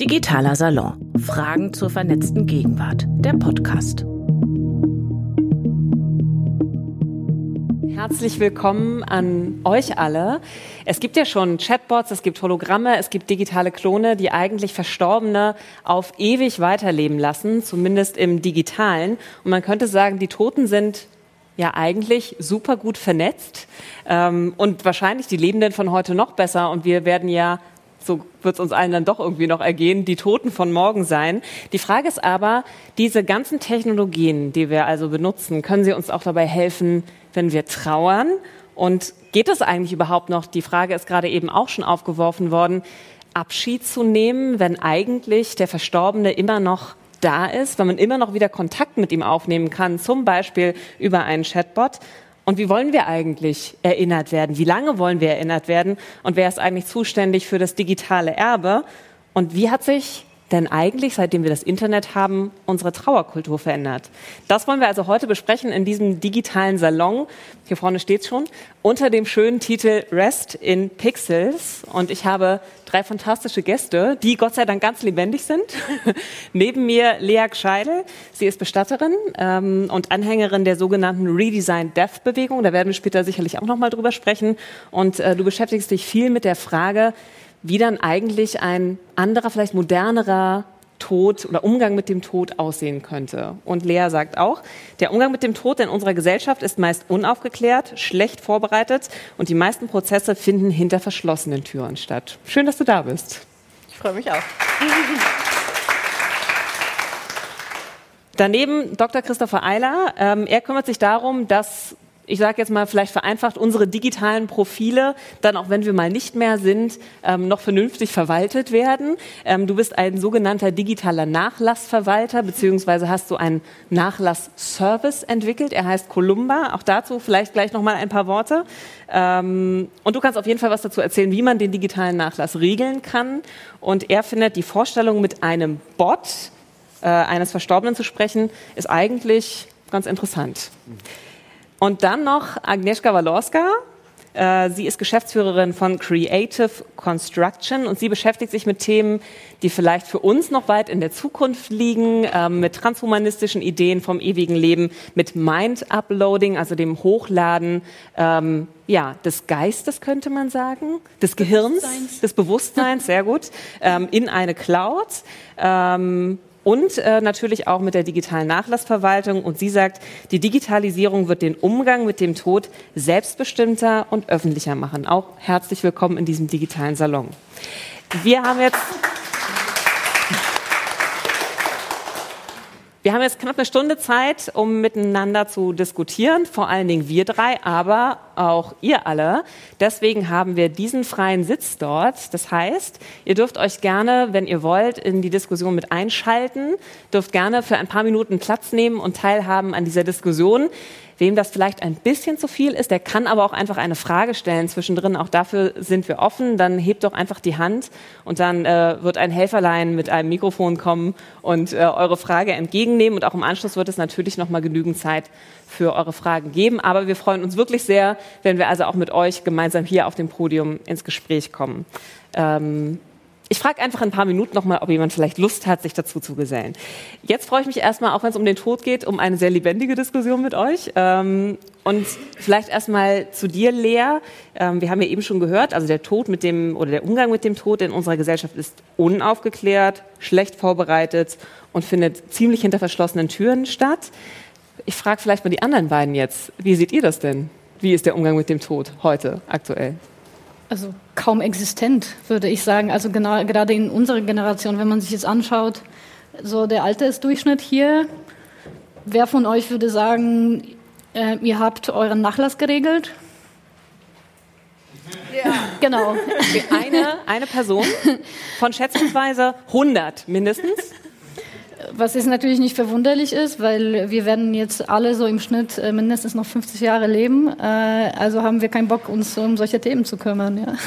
Digitaler Salon. Fragen zur vernetzten Gegenwart. Der Podcast. Herzlich willkommen an euch alle. Es gibt ja schon Chatbots, es gibt Hologramme, es gibt digitale Klone, die eigentlich Verstorbene auf ewig weiterleben lassen, zumindest im digitalen. Und man könnte sagen, die Toten sind ja eigentlich super gut vernetzt ähm, und wahrscheinlich die Lebenden von heute noch besser. Und wir werden ja so wird es uns allen dann doch irgendwie noch ergehen, die Toten von morgen sein. Die Frage ist aber, diese ganzen Technologien, die wir also benutzen, können sie uns auch dabei helfen, wenn wir trauern? Und geht es eigentlich überhaupt noch? Die Frage ist gerade eben auch schon aufgeworfen worden, Abschied zu nehmen, wenn eigentlich der Verstorbene immer noch da ist, wenn man immer noch wieder Kontakt mit ihm aufnehmen kann, zum Beispiel über einen Chatbot. Und wie wollen wir eigentlich erinnert werden? Wie lange wollen wir erinnert werden? Und wer ist eigentlich zuständig für das digitale Erbe? Und wie hat sich denn eigentlich, seitdem wir das Internet haben, unsere Trauerkultur verändert? Das wollen wir also heute besprechen in diesem digitalen Salon. Hier vorne steht schon unter dem schönen Titel Rest in Pixels. Und ich habe drei fantastische Gäste, die Gott sei Dank ganz lebendig sind. Neben mir Lea Gscheidel. Sie ist Bestatterin ähm, und Anhängerin der sogenannten Redesign Death Bewegung. Da werden wir später sicherlich auch noch mal drüber sprechen. Und äh, du beschäftigst dich viel mit der Frage, wie dann eigentlich ein anderer, vielleicht modernerer Tod oder Umgang mit dem Tod aussehen könnte. Und Lea sagt auch, der Umgang mit dem Tod in unserer Gesellschaft ist meist unaufgeklärt, schlecht vorbereitet und die meisten Prozesse finden hinter verschlossenen Türen statt. Schön, dass du da bist. Ich freue mich auch. Daneben Dr. Christopher Eiler. Ähm, er kümmert sich darum, dass ich sage jetzt mal vielleicht vereinfacht, unsere digitalen Profile dann auch wenn wir mal nicht mehr sind, ähm, noch vernünftig verwaltet werden. Ähm, du bist ein sogenannter digitaler Nachlassverwalter, beziehungsweise hast du einen Nachlassservice entwickelt. Er heißt Columba. Auch dazu vielleicht gleich noch mal ein paar Worte. Ähm, und du kannst auf jeden Fall was dazu erzählen, wie man den digitalen Nachlass regeln kann. Und er findet die Vorstellung mit einem Bot äh, eines Verstorbenen zu sprechen, ist eigentlich ganz interessant. Mhm. Und dann noch Agnieszka Walorska. Äh, sie ist Geschäftsführerin von Creative Construction und sie beschäftigt sich mit Themen, die vielleicht für uns noch weit in der Zukunft liegen, ähm, mit transhumanistischen Ideen vom ewigen Leben, mit Mind-Uploading, also dem Hochladen ähm, ja, des Geistes, könnte man sagen, des Gehirns, des Bewusstseins, sehr gut, ähm, in eine Cloud. Ähm, und äh, natürlich auch mit der digitalen Nachlassverwaltung. Und sie sagt, die Digitalisierung wird den Umgang mit dem Tod selbstbestimmter und öffentlicher machen. Auch herzlich willkommen in diesem digitalen Salon. Wir haben jetzt Wir haben jetzt knapp eine Stunde Zeit, um miteinander zu diskutieren, vor allen Dingen wir drei, aber auch ihr alle. Deswegen haben wir diesen freien Sitz dort. Das heißt, ihr dürft euch gerne, wenn ihr wollt, in die Diskussion mit einschalten, dürft gerne für ein paar Minuten Platz nehmen und teilhaben an dieser Diskussion. Wem das vielleicht ein bisschen zu viel ist, der kann aber auch einfach eine Frage stellen zwischendrin. Auch dafür sind wir offen. Dann hebt doch einfach die Hand und dann äh, wird ein Helferlein mit einem Mikrofon kommen und äh, eure Frage entgegennehmen. Und auch im Anschluss wird es natürlich noch mal genügend Zeit für eure Fragen geben. Aber wir freuen uns wirklich sehr, wenn wir also auch mit euch gemeinsam hier auf dem Podium ins Gespräch kommen. Ähm, ich frage einfach in ein paar Minuten nochmal, ob jemand vielleicht Lust hat, sich dazu zu gesellen. Jetzt freue ich mich erstmal, auch wenn es um den Tod geht, um eine sehr lebendige Diskussion mit euch. Ähm, und vielleicht erstmal zu dir, Lea. Ähm, wir haben ja eben schon gehört, also der Tod mit dem oder der Umgang mit dem Tod in unserer Gesellschaft ist unaufgeklärt, schlecht vorbereitet und findet ziemlich hinter verschlossenen Türen statt. Ich frage vielleicht mal die anderen beiden jetzt. Wie seht ihr das denn? Wie ist der Umgang mit dem Tod heute aktuell? Also kaum existent, würde ich sagen. Also genau, gerade in unserer Generation, wenn man sich jetzt anschaut, so der Altersdurchschnitt hier, wer von euch würde sagen, äh, ihr habt euren Nachlass geregelt? Ja. Genau. Eine, eine Person von schätzungsweise 100 mindestens was jetzt natürlich nicht verwunderlich ist, weil wir werden jetzt alle so im Schnitt äh, mindestens noch 50 Jahre leben. Äh, also haben wir keinen Bock, uns um solche Themen zu kümmern. Ja.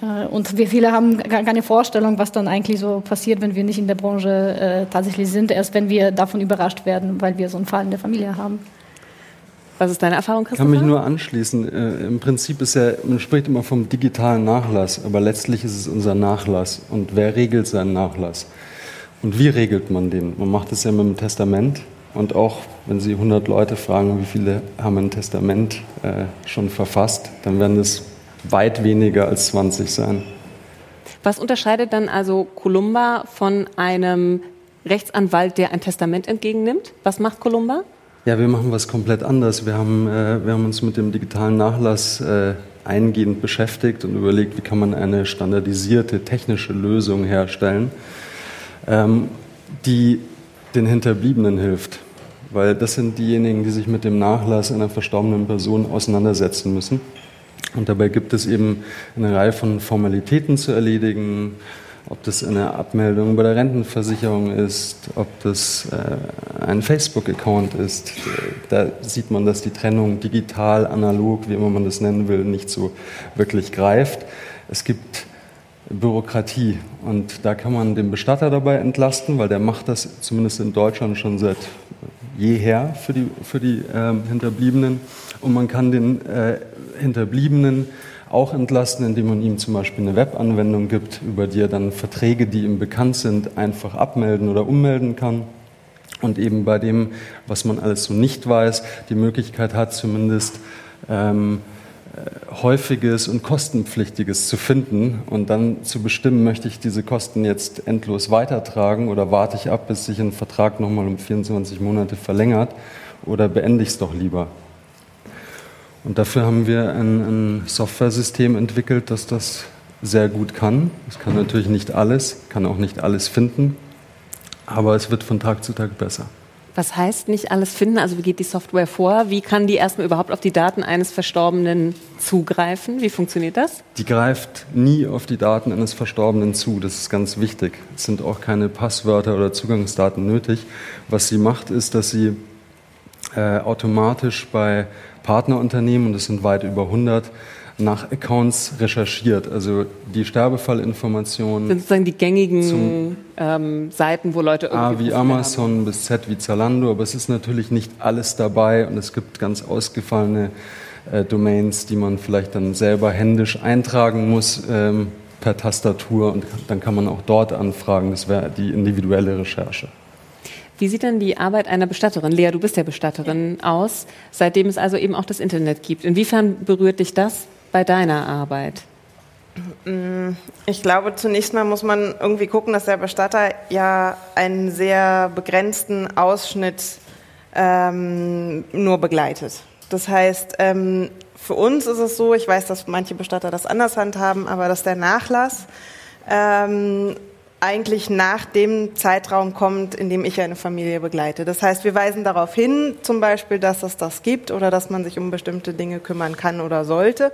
Äh, und wir viele haben gar keine Vorstellung, was dann eigentlich so passiert, wenn wir nicht in der Branche tatsächlich sind, erst wenn wir davon überrascht werden, weil wir so einen Fall in der Familie haben. Was ist deine Erfahrung, Christopher? Ich kann mich nur anschließen. Äh, Im Prinzip ist ja, man spricht immer vom digitalen Nachlass, aber letztlich ist es unser Nachlass. Und wer regelt seinen Nachlass? Und wie regelt man den? Man macht es ja mit dem Testament. Und auch wenn Sie 100 Leute fragen, wie viele haben ein Testament äh, schon verfasst, dann werden es weit weniger als 20 sein. Was unterscheidet dann also Columba von einem Rechtsanwalt, der ein Testament entgegennimmt? Was macht Columba? Ja, wir machen was komplett anderes. Wir haben, äh, wir haben uns mit dem digitalen Nachlass äh, eingehend beschäftigt und überlegt, wie kann man eine standardisierte technische Lösung herstellen, ähm, die den Hinterbliebenen hilft. Weil das sind diejenigen, die sich mit dem Nachlass einer verstorbenen Person auseinandersetzen müssen. Und dabei gibt es eben eine Reihe von Formalitäten zu erledigen, ob das eine Abmeldung bei der Rentenversicherung ist, ob das äh, ein Facebook-Account ist. Da sieht man, dass die Trennung digital, analog, wie immer man das nennen will, nicht so wirklich greift. Es gibt Bürokratie und da kann man den Bestatter dabei entlasten, weil der macht das zumindest in Deutschland schon seit jeher für die, für die äh, Hinterbliebenen und man kann den äh, Hinterbliebenen auch entlasten, indem man ihm zum Beispiel eine Webanwendung gibt, über die er dann Verträge, die ihm bekannt sind, einfach abmelden oder ummelden kann. Und eben bei dem, was man alles so nicht weiß, die Möglichkeit hat, zumindest ähm, äh, häufiges und kostenpflichtiges zu finden und dann zu bestimmen, möchte ich diese Kosten jetzt endlos weitertragen oder warte ich ab, bis sich ein Vertrag nochmal um 24 Monate verlängert oder beende ich es doch lieber. Und dafür haben wir ein, ein Software-System entwickelt, das das sehr gut kann. Es kann natürlich nicht alles, kann auch nicht alles finden, aber es wird von Tag zu Tag besser. Was heißt nicht alles finden? Also wie geht die Software vor? Wie kann die erstmal überhaupt auf die Daten eines Verstorbenen zugreifen? Wie funktioniert das? Die greift nie auf die Daten eines Verstorbenen zu. Das ist ganz wichtig. Es sind auch keine Passwörter oder Zugangsdaten nötig. Was sie macht, ist, dass sie äh, automatisch bei Partnerunternehmen, und es sind weit über 100, nach Accounts recherchiert. Also die Sterbefallinformationen. Sind sozusagen die gängigen ähm, Seiten, wo Leute irgendwie. A wie Amazon haben. bis Z wie Zalando, aber es ist natürlich nicht alles dabei und es gibt ganz ausgefallene äh, Domains, die man vielleicht dann selber händisch eintragen muss ähm, per Tastatur und dann kann man auch dort anfragen. Das wäre die individuelle Recherche. Wie sieht denn die Arbeit einer Bestatterin, Lea, du bist ja Bestatterin, aus, seitdem es also eben auch das Internet gibt? Inwiefern berührt dich das bei deiner Arbeit? Mm, ich glaube, zunächst mal muss man irgendwie gucken, dass der Bestatter ja einen sehr begrenzten Ausschnitt ähm, nur begleitet. Das heißt, ähm, für uns ist es so, ich weiß, dass manche Bestatter das anders handhaben, aber dass der Nachlass ähm, eigentlich nach dem Zeitraum kommt, in dem ich eine Familie begleite. Das heißt, wir weisen darauf hin, zum Beispiel, dass es das gibt oder dass man sich um bestimmte Dinge kümmern kann oder sollte.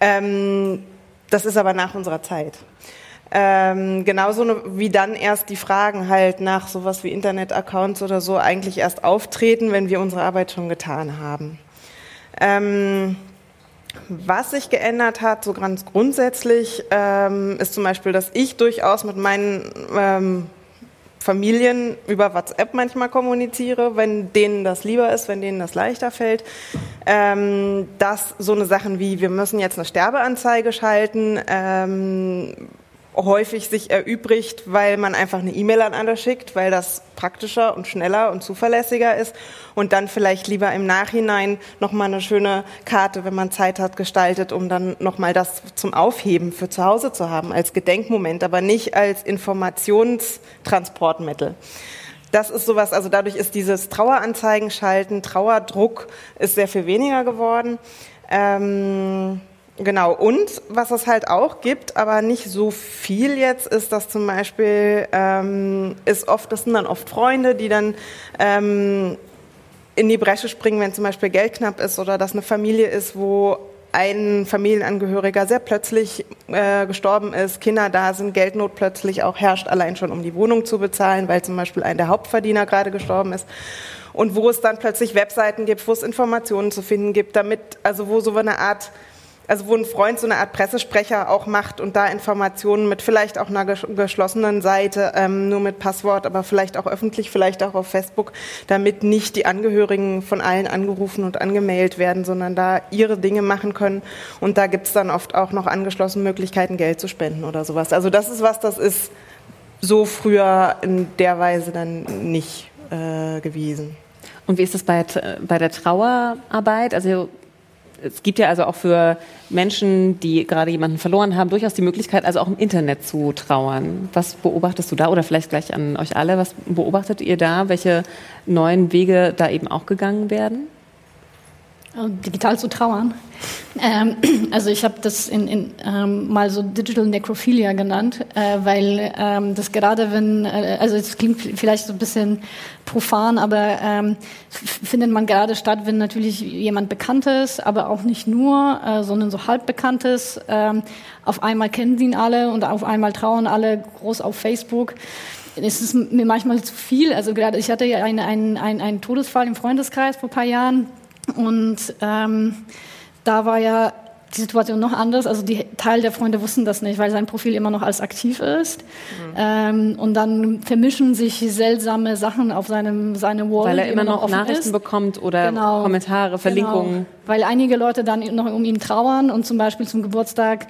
Ähm, das ist aber nach unserer Zeit. Ähm, genauso wie dann erst die Fragen halt nach sowas wie Internet-Accounts oder so eigentlich erst auftreten, wenn wir unsere Arbeit schon getan haben. Ähm, was sich geändert hat, so ganz grundsätzlich, ähm, ist zum Beispiel, dass ich durchaus mit meinen ähm, Familien über WhatsApp manchmal kommuniziere, wenn denen das lieber ist, wenn denen das leichter fällt. Ähm, dass so eine Sachen wie, wir müssen jetzt eine Sterbeanzeige schalten, ähm, häufig sich erübrigt, weil man einfach eine E-Mail an andere schickt, weil das praktischer und schneller und zuverlässiger ist und dann vielleicht lieber im Nachhinein nochmal eine schöne Karte, wenn man Zeit hat, gestaltet, um dann nochmal das zum Aufheben für zu Hause zu haben, als Gedenkmoment, aber nicht als Informationstransportmittel. Das ist sowas, also dadurch ist dieses Traueranzeigen schalten, Trauerdruck ist sehr viel weniger geworden. Ähm Genau, und was es halt auch gibt, aber nicht so viel jetzt, ist, dass zum Beispiel ähm, ist oft, das sind dann oft Freunde, die dann ähm, in die Bresche springen, wenn zum Beispiel Geld knapp ist oder dass eine Familie ist, wo ein Familienangehöriger sehr plötzlich äh, gestorben ist, Kinder da sind, Geldnot plötzlich auch herrscht, allein schon um die Wohnung zu bezahlen, weil zum Beispiel ein der Hauptverdiener gerade gestorben ist. Und wo es dann plötzlich Webseiten gibt, wo es Informationen zu finden gibt, damit, also wo so eine Art also wo ein Freund so eine Art Pressesprecher auch macht und da Informationen mit vielleicht auch einer geschlossenen Seite, ähm, nur mit Passwort, aber vielleicht auch öffentlich, vielleicht auch auf Facebook, damit nicht die Angehörigen von allen angerufen und angemeldet werden, sondern da ihre Dinge machen können. Und da gibt es dann oft auch noch angeschlossen Möglichkeiten, Geld zu spenden oder sowas. Also das ist was, das ist so früher in der Weise dann nicht äh, gewesen. Und wie ist das bei, bei der Trauerarbeit? Also es gibt ja also auch für Menschen, die gerade jemanden verloren haben, durchaus die Möglichkeit, also auch im Internet zu trauern. Was beobachtest du da? Oder vielleicht gleich an euch alle, was beobachtet ihr da? Welche neuen Wege da eben auch gegangen werden? Äh, digital zu trauern. Ähm, also ich habe das in, in, ähm, mal so Digital Necrophilia genannt, äh, weil ähm, das gerade wenn, äh, also es klingt vielleicht so ein bisschen profan, aber ähm, findet man gerade statt, wenn natürlich jemand Bekanntes, aber auch nicht nur, äh, sondern so halb Bekanntes, ähm, auf einmal kennen sie ihn alle und auf einmal trauern alle groß auf Facebook es ist mir manchmal zu viel. Also gerade ich hatte ja einen, einen, einen, einen Todesfall im Freundeskreis vor ein paar Jahren und ähm, da war ja die Situation noch anders. Also die Teil der Freunde wussten das nicht, weil sein Profil immer noch als aktiv ist. Mhm. Ähm, und dann vermischen sich seltsame Sachen auf seinem seine Wall, weil er immer, noch, noch Nachrichten ist. bekommt oder genau. Kommentare, Verlinkungen. Genau. Weil einige Leute dann noch um ihn trauern und zum Beispiel zum Geburtstag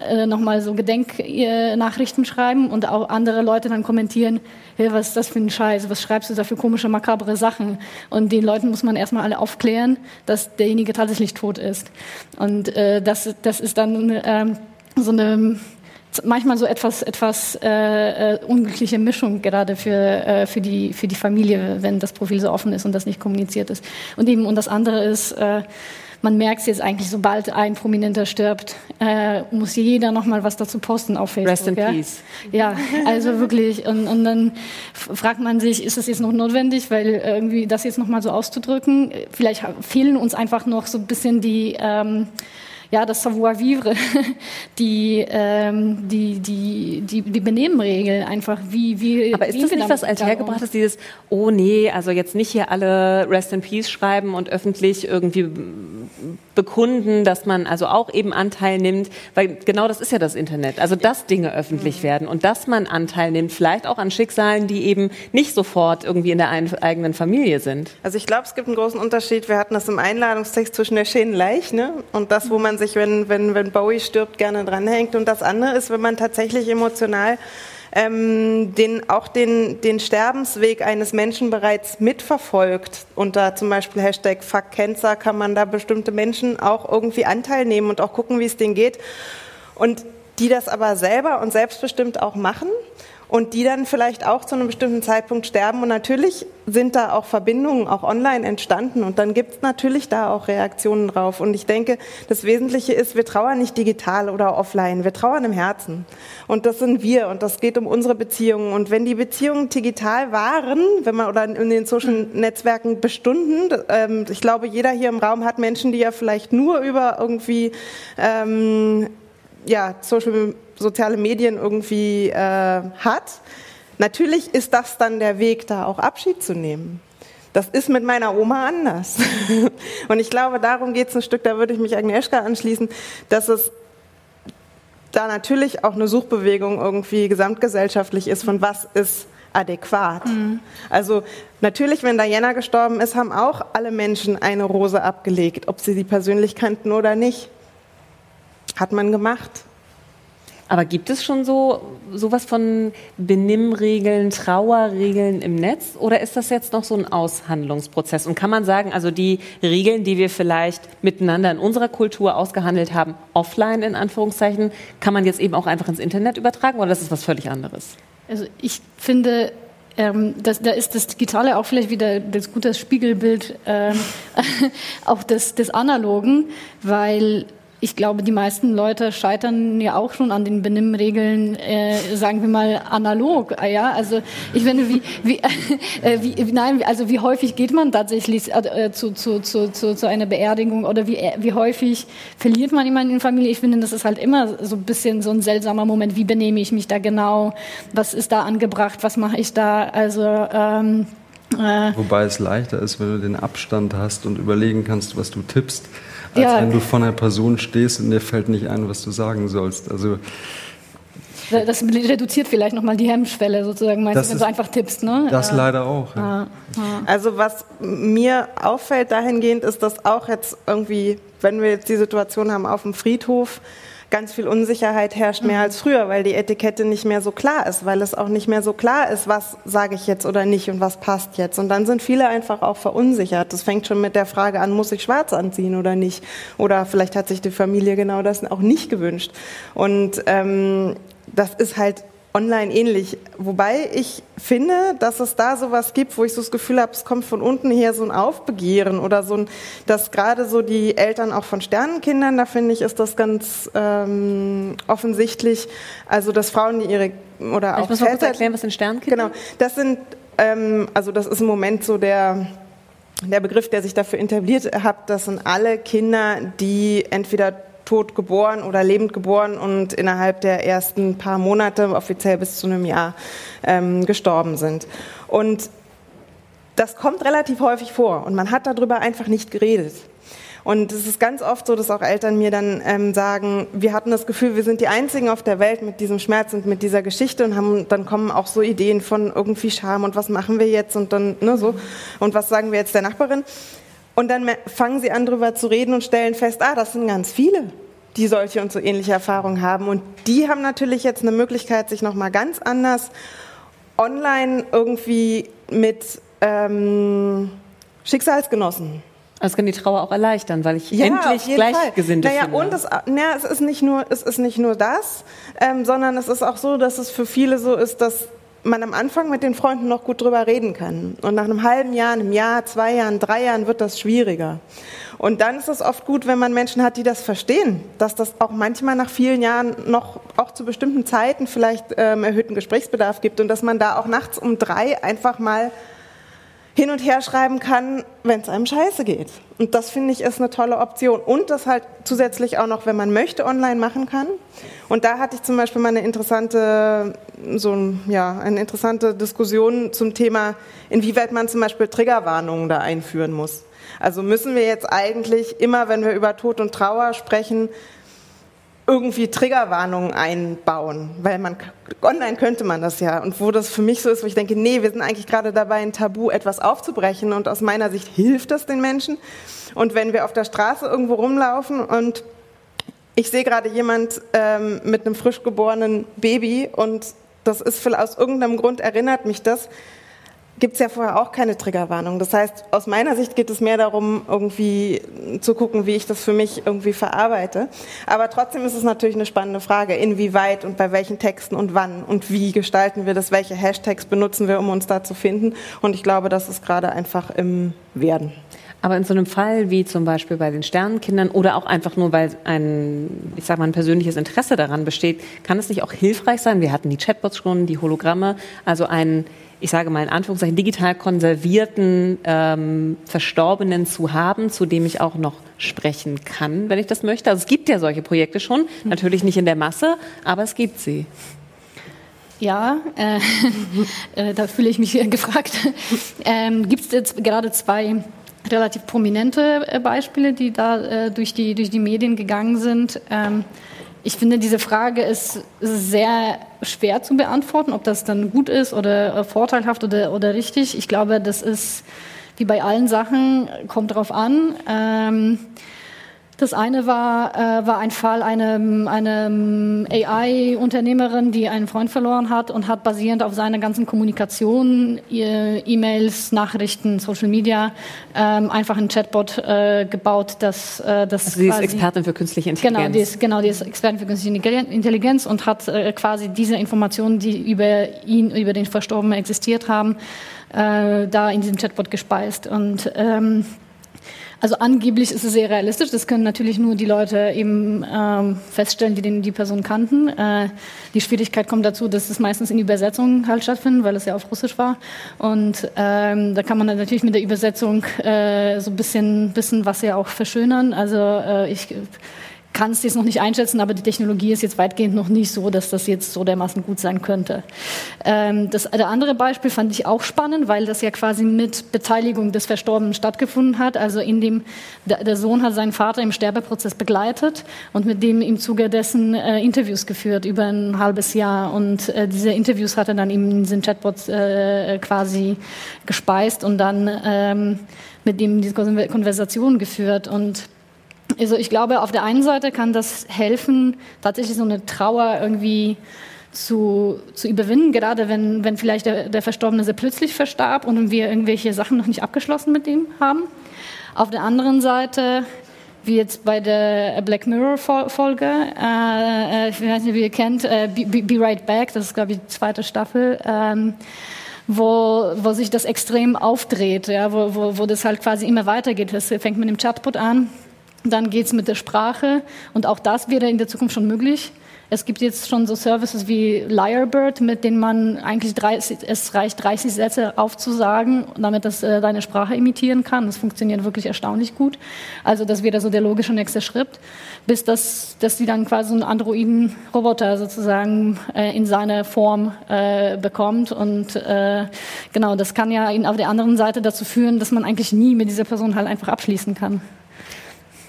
äh, nochmal so Gedenknachrichten schreiben und auch andere Leute dann kommentieren, hey, was ist das für ein Scheiß, was schreibst du da für komische, makabere Sachen? Und den Leuten muss man erstmal alle aufklären, dass derjenige tatsächlich tot ist. Und äh, das, das ist dann ähm, so eine manchmal so etwas etwas äh, äh, unglückliche Mischung gerade für äh, für die für die Familie, wenn das Profil so offen ist und das nicht kommuniziert ist. Und eben und das andere ist äh, man merkt es jetzt eigentlich, sobald ein Prominenter stirbt, äh, muss jeder noch mal was dazu posten auf Facebook. Rest in ja? peace. Ja, also wirklich. Und, und dann fragt man sich, ist das jetzt noch notwendig, weil irgendwie das jetzt noch mal so auszudrücken? Vielleicht fehlen uns einfach noch so ein bisschen die ähm, ja, das Savoir-vivre, die, ähm, die, die, die, die Benehmenregeln einfach, wie, wie Aber ist das nicht was althergebrachtes, dieses, oh nee, also jetzt nicht hier alle Rest in Peace schreiben und öffentlich irgendwie bekunden, dass man also auch eben Anteil nimmt, weil genau das ist ja das Internet, also dass Dinge öffentlich mhm. werden und dass man Anteil nimmt, vielleicht auch an Schicksalen, die eben nicht sofort irgendwie in der eigenen Familie sind. Also ich glaube, es gibt einen großen Unterschied, wir hatten das im Einladungstext zwischen der schönen Leiche und das, wo man sich sich, wenn, wenn, wenn Bowie stirbt, gerne dranhängt. Und das andere ist, wenn man tatsächlich emotional ähm, den, auch den, den Sterbensweg eines Menschen bereits mitverfolgt. Unter zum Beispiel Hashtag Fuck Cancer kann man da bestimmte Menschen auch irgendwie Anteil nehmen und auch gucken, wie es denen geht. Und die das aber selber und selbstbestimmt auch machen und die dann vielleicht auch zu einem bestimmten Zeitpunkt sterben. Und natürlich sind da auch Verbindungen auch online entstanden und dann gibt es natürlich da auch Reaktionen drauf. Und ich denke, das Wesentliche ist, wir trauern nicht digital oder offline, wir trauern im Herzen. Und das sind wir und das geht um unsere Beziehungen. Und wenn die Beziehungen digital waren, wenn man oder in den Social Netzwerken bestunden, ähm, ich glaube, jeder hier im Raum hat Menschen, die ja vielleicht nur über irgendwie ähm, ja, Social soziale Medien irgendwie äh, hat. Natürlich ist das dann der Weg, da auch Abschied zu nehmen. Das ist mit meiner Oma anders. Und ich glaube, darum geht es ein Stück, da würde ich mich Agnieszka anschließen, dass es da natürlich auch eine Suchbewegung irgendwie gesamtgesellschaftlich ist, von was ist adäquat. Mhm. Also natürlich, wenn Diana gestorben ist, haben auch alle Menschen eine Rose abgelegt, ob sie sie persönlich kannten oder nicht. Hat man gemacht. Aber gibt es schon so sowas von Benimmregeln, Trauerregeln im Netz oder ist das jetzt noch so ein Aushandlungsprozess? Und kann man sagen, also die Regeln, die wir vielleicht miteinander in unserer Kultur ausgehandelt haben, offline in Anführungszeichen, kann man jetzt eben auch einfach ins Internet übertragen oder das ist was völlig anderes? Also ich finde, ähm, das, da ist das Digitale auch vielleicht wieder das gute Spiegelbild ähm, auch des, des Analogen, weil ich glaube, die meisten Leute scheitern ja auch schon an den Benimmregeln, äh, sagen wir mal analog. Ah ja, also ich finde, wie, wie, äh, wie, nein, also wie häufig geht man tatsächlich äh, zu, zu, zu, zu, zu einer Beerdigung oder wie, wie häufig verliert man jemanden in der Familie? Ich finde, das ist halt immer so ein bisschen so ein seltsamer Moment. Wie benehme ich mich da genau? Was ist da angebracht? Was mache ich da? Also ähm, äh, Wobei es leichter ist, wenn du den Abstand hast und überlegen kannst, was du tippst als ja. wenn du vor einer Person stehst und dir fällt nicht ein, was du sagen sollst. Also das reduziert vielleicht nochmal die Hemmschwelle sozusagen, meinst das du, wenn du einfach tippst, ne? Das ja. leider auch. Ja. Also was mir auffällt dahingehend ist, dass auch jetzt irgendwie, wenn wir jetzt die Situation haben auf dem Friedhof, ganz viel Unsicherheit herrscht mehr mhm. als früher, weil die Etikette nicht mehr so klar ist, weil es auch nicht mehr so klar ist, was sage ich jetzt oder nicht und was passt jetzt. Und dann sind viele einfach auch verunsichert. Das fängt schon mit der Frage an, muss ich schwarz anziehen oder nicht? Oder vielleicht hat sich die Familie genau das auch nicht gewünscht. Und ähm, das ist halt online ähnlich. Wobei ich finde, dass es da sowas gibt, wo ich so das Gefühl habe, es kommt von unten her so ein Aufbegehren oder so ein, dass gerade so die Eltern auch von Sternenkindern, da finde ich, ist das ganz ähm, offensichtlich. Also, dass Frauen, die ihre oder ich auch muss mal kurz erklären, was sind Sternkinder? Genau, das sind, ähm, also das ist im Moment so der der Begriff, der sich dafür etabliert hat, das sind alle Kinder, die entweder tot geboren oder lebend geboren und innerhalb der ersten paar Monate, offiziell bis zu einem Jahr, ähm, gestorben sind. Und das kommt relativ häufig vor und man hat darüber einfach nicht geredet. Und es ist ganz oft so, dass auch Eltern mir dann ähm, sagen, wir hatten das Gefühl, wir sind die Einzigen auf der Welt mit diesem Schmerz und mit dieser Geschichte und haben, dann kommen auch so Ideen von irgendwie Scham und was machen wir jetzt und dann, ne, so. Und was sagen wir jetzt der Nachbarin? Und dann fangen sie an, darüber zu reden und stellen fest, ah, das sind ganz viele, die solche und so ähnliche Erfahrungen haben. Und die haben natürlich jetzt eine Möglichkeit, sich nochmal ganz anders online irgendwie mit ähm, Schicksalsgenossen das kann die Trauer auch erleichtern, weil ich ja, endlich Gleichgesinnte naja, finde. Und es, naja, es, ist nicht nur, es ist nicht nur das, ähm, sondern es ist auch so, dass es für viele so ist, dass man am Anfang mit den Freunden noch gut drüber reden kann. Und nach einem halben Jahr, einem Jahr, zwei Jahren, drei Jahren wird das schwieriger. Und dann ist es oft gut, wenn man Menschen hat, die das verstehen, dass das auch manchmal nach vielen Jahren noch auch zu bestimmten Zeiten vielleicht ähm, erhöhten Gesprächsbedarf gibt und dass man da auch nachts um drei einfach mal hin und her schreiben kann, wenn es einem scheiße geht. Und das finde ich ist eine tolle Option. Und das halt zusätzlich auch noch, wenn man möchte, online machen kann. Und da hatte ich zum Beispiel mal eine interessante, so ja, eine interessante Diskussion zum Thema, inwieweit man zum Beispiel Triggerwarnungen da einführen muss. Also müssen wir jetzt eigentlich immer, wenn wir über Tod und Trauer sprechen, irgendwie Triggerwarnungen einbauen, weil man online könnte man das ja. Und wo das für mich so ist, wo ich denke, nee, wir sind eigentlich gerade dabei, ein Tabu etwas aufzubrechen und aus meiner Sicht hilft das den Menschen. Und wenn wir auf der Straße irgendwo rumlaufen und ich sehe gerade jemand ähm, mit einem frisch geborenen Baby und das ist aus irgendeinem Grund erinnert mich das, gibt es ja vorher auch keine Triggerwarnung. Das heißt, aus meiner Sicht geht es mehr darum, irgendwie zu gucken, wie ich das für mich irgendwie verarbeite. Aber trotzdem ist es natürlich eine spannende Frage, inwieweit und bei welchen Texten und wann und wie gestalten wir das, welche Hashtags benutzen wir, um uns da zu finden. Und ich glaube, das ist gerade einfach im Werden. Aber in so einem Fall wie zum Beispiel bei den Sternenkindern oder auch einfach nur, weil ein, ich sag mal, ein persönliches Interesse daran besteht, kann es nicht auch hilfreich sein? Wir hatten die Chatbots schon, die Hologramme, also einen ich sage mal in Anführungszeichen, digital konservierten ähm, Verstorbenen zu haben, zu dem ich auch noch sprechen kann, wenn ich das möchte. Also es gibt ja solche Projekte schon, mhm. natürlich nicht in der Masse, aber es gibt sie. Ja, äh, äh, da fühle ich mich gefragt. Ähm, gibt es jetzt gerade zwei relativ prominente äh, Beispiele, die da äh, durch, die, durch die Medien gegangen sind? Ähm, ich finde, diese Frage ist sehr schwer zu beantworten, ob das dann gut ist oder äh, vorteilhaft oder, oder richtig. Ich glaube, das ist wie bei allen Sachen, kommt darauf an. Ähm, das eine war, äh, war ein Fall einer eine AI-Unternehmerin, die einen Freund verloren hat und hat basierend auf seiner ganzen Kommunikation, E-Mails, Nachrichten, Social Media, ähm, einfach ein Chatbot äh, gebaut, das, äh, das also sie ist Expertin für künstliche Intelligenz. Genau, die ist, genau, die ist Expertin für künstliche Intelligenz und hat äh, quasi diese Informationen, die über ihn, über den Verstorbenen existiert haben, äh, da in diesen Chatbot gespeist und ähm, also angeblich ist es sehr realistisch. Das können natürlich nur die Leute eben ähm, feststellen, die den, die Person kannten. Äh, die Schwierigkeit kommt dazu, dass es meistens in Übersetzung halt stattfindet, weil es ja auf Russisch war. Und ähm, da kann man natürlich mit der Übersetzung äh, so ein bisschen, bisschen was ja auch verschönern. Also äh, ich kann es jetzt noch nicht einschätzen, aber die Technologie ist jetzt weitgehend noch nicht so, dass das jetzt so dermaßen gut sein könnte. Ähm, das der andere Beispiel fand ich auch spannend, weil das ja quasi mit Beteiligung des Verstorbenen stattgefunden hat. Also in dem der, der Sohn hat seinen Vater im Sterbeprozess begleitet und mit dem im Zuge dessen äh, Interviews geführt über ein halbes Jahr und äh, diese Interviews hat er dann eben in diesen Chatbots äh, quasi gespeist und dann ähm, mit dem diese Konversation geführt und also ich glaube, auf der einen Seite kann das helfen, tatsächlich so eine Trauer irgendwie zu, zu überwinden, gerade wenn, wenn vielleicht der, der Verstorbene sehr plötzlich verstarb und wir irgendwelche Sachen noch nicht abgeschlossen mit ihm haben. Auf der anderen Seite, wie jetzt bei der Black Mirror-Folge, äh, ich weiß nicht, wie ihr kennt, äh, Be, Be, Right Back, das ist, glaube ich, die zweite Staffel, ähm, wo, wo sich das extrem aufdreht, ja, wo, wo, wo das halt quasi immer weitergeht. Das fängt mit dem Chatbot an, dann geht es mit der Sprache und auch das wäre in der Zukunft schon möglich. Es gibt jetzt schon so Services wie Lyrebird, mit denen man eigentlich 30, es reicht 30 Sätze aufzusagen, damit das äh, deine Sprache imitieren kann. Das funktioniert wirklich erstaunlich gut. Also das wäre so der logische nächste Schritt, bis das, dass die dann quasi so einen Androiden-Roboter sozusagen äh, in seiner Form äh, bekommt. Und äh, genau, das kann ja auf der anderen Seite dazu führen, dass man eigentlich nie mit dieser Person halt einfach abschließen kann.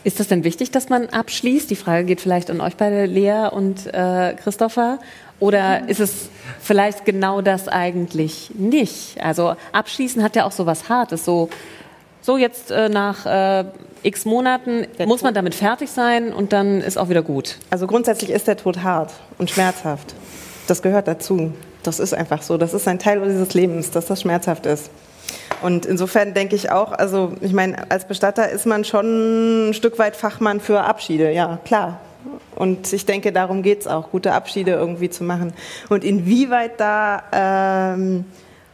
Ist das denn wichtig, dass man abschließt? Die Frage geht vielleicht an euch beide, Lea und äh, Christopher. Oder ist es vielleicht genau das eigentlich nicht? Also abschließen hat ja auch so was Hartes. So, so jetzt äh, nach äh, x Monaten der muss man damit fertig sein und dann ist auch wieder gut. Also grundsätzlich ist der Tod hart und schmerzhaft. Das gehört dazu. Das ist einfach so. Das ist ein Teil dieses Lebens, dass das schmerzhaft ist. Und insofern denke ich auch, also ich meine, als Bestatter ist man schon ein Stück weit Fachmann für Abschiede, ja, klar. Und ich denke, darum geht es auch, gute Abschiede irgendwie zu machen. Und inwieweit da ähm,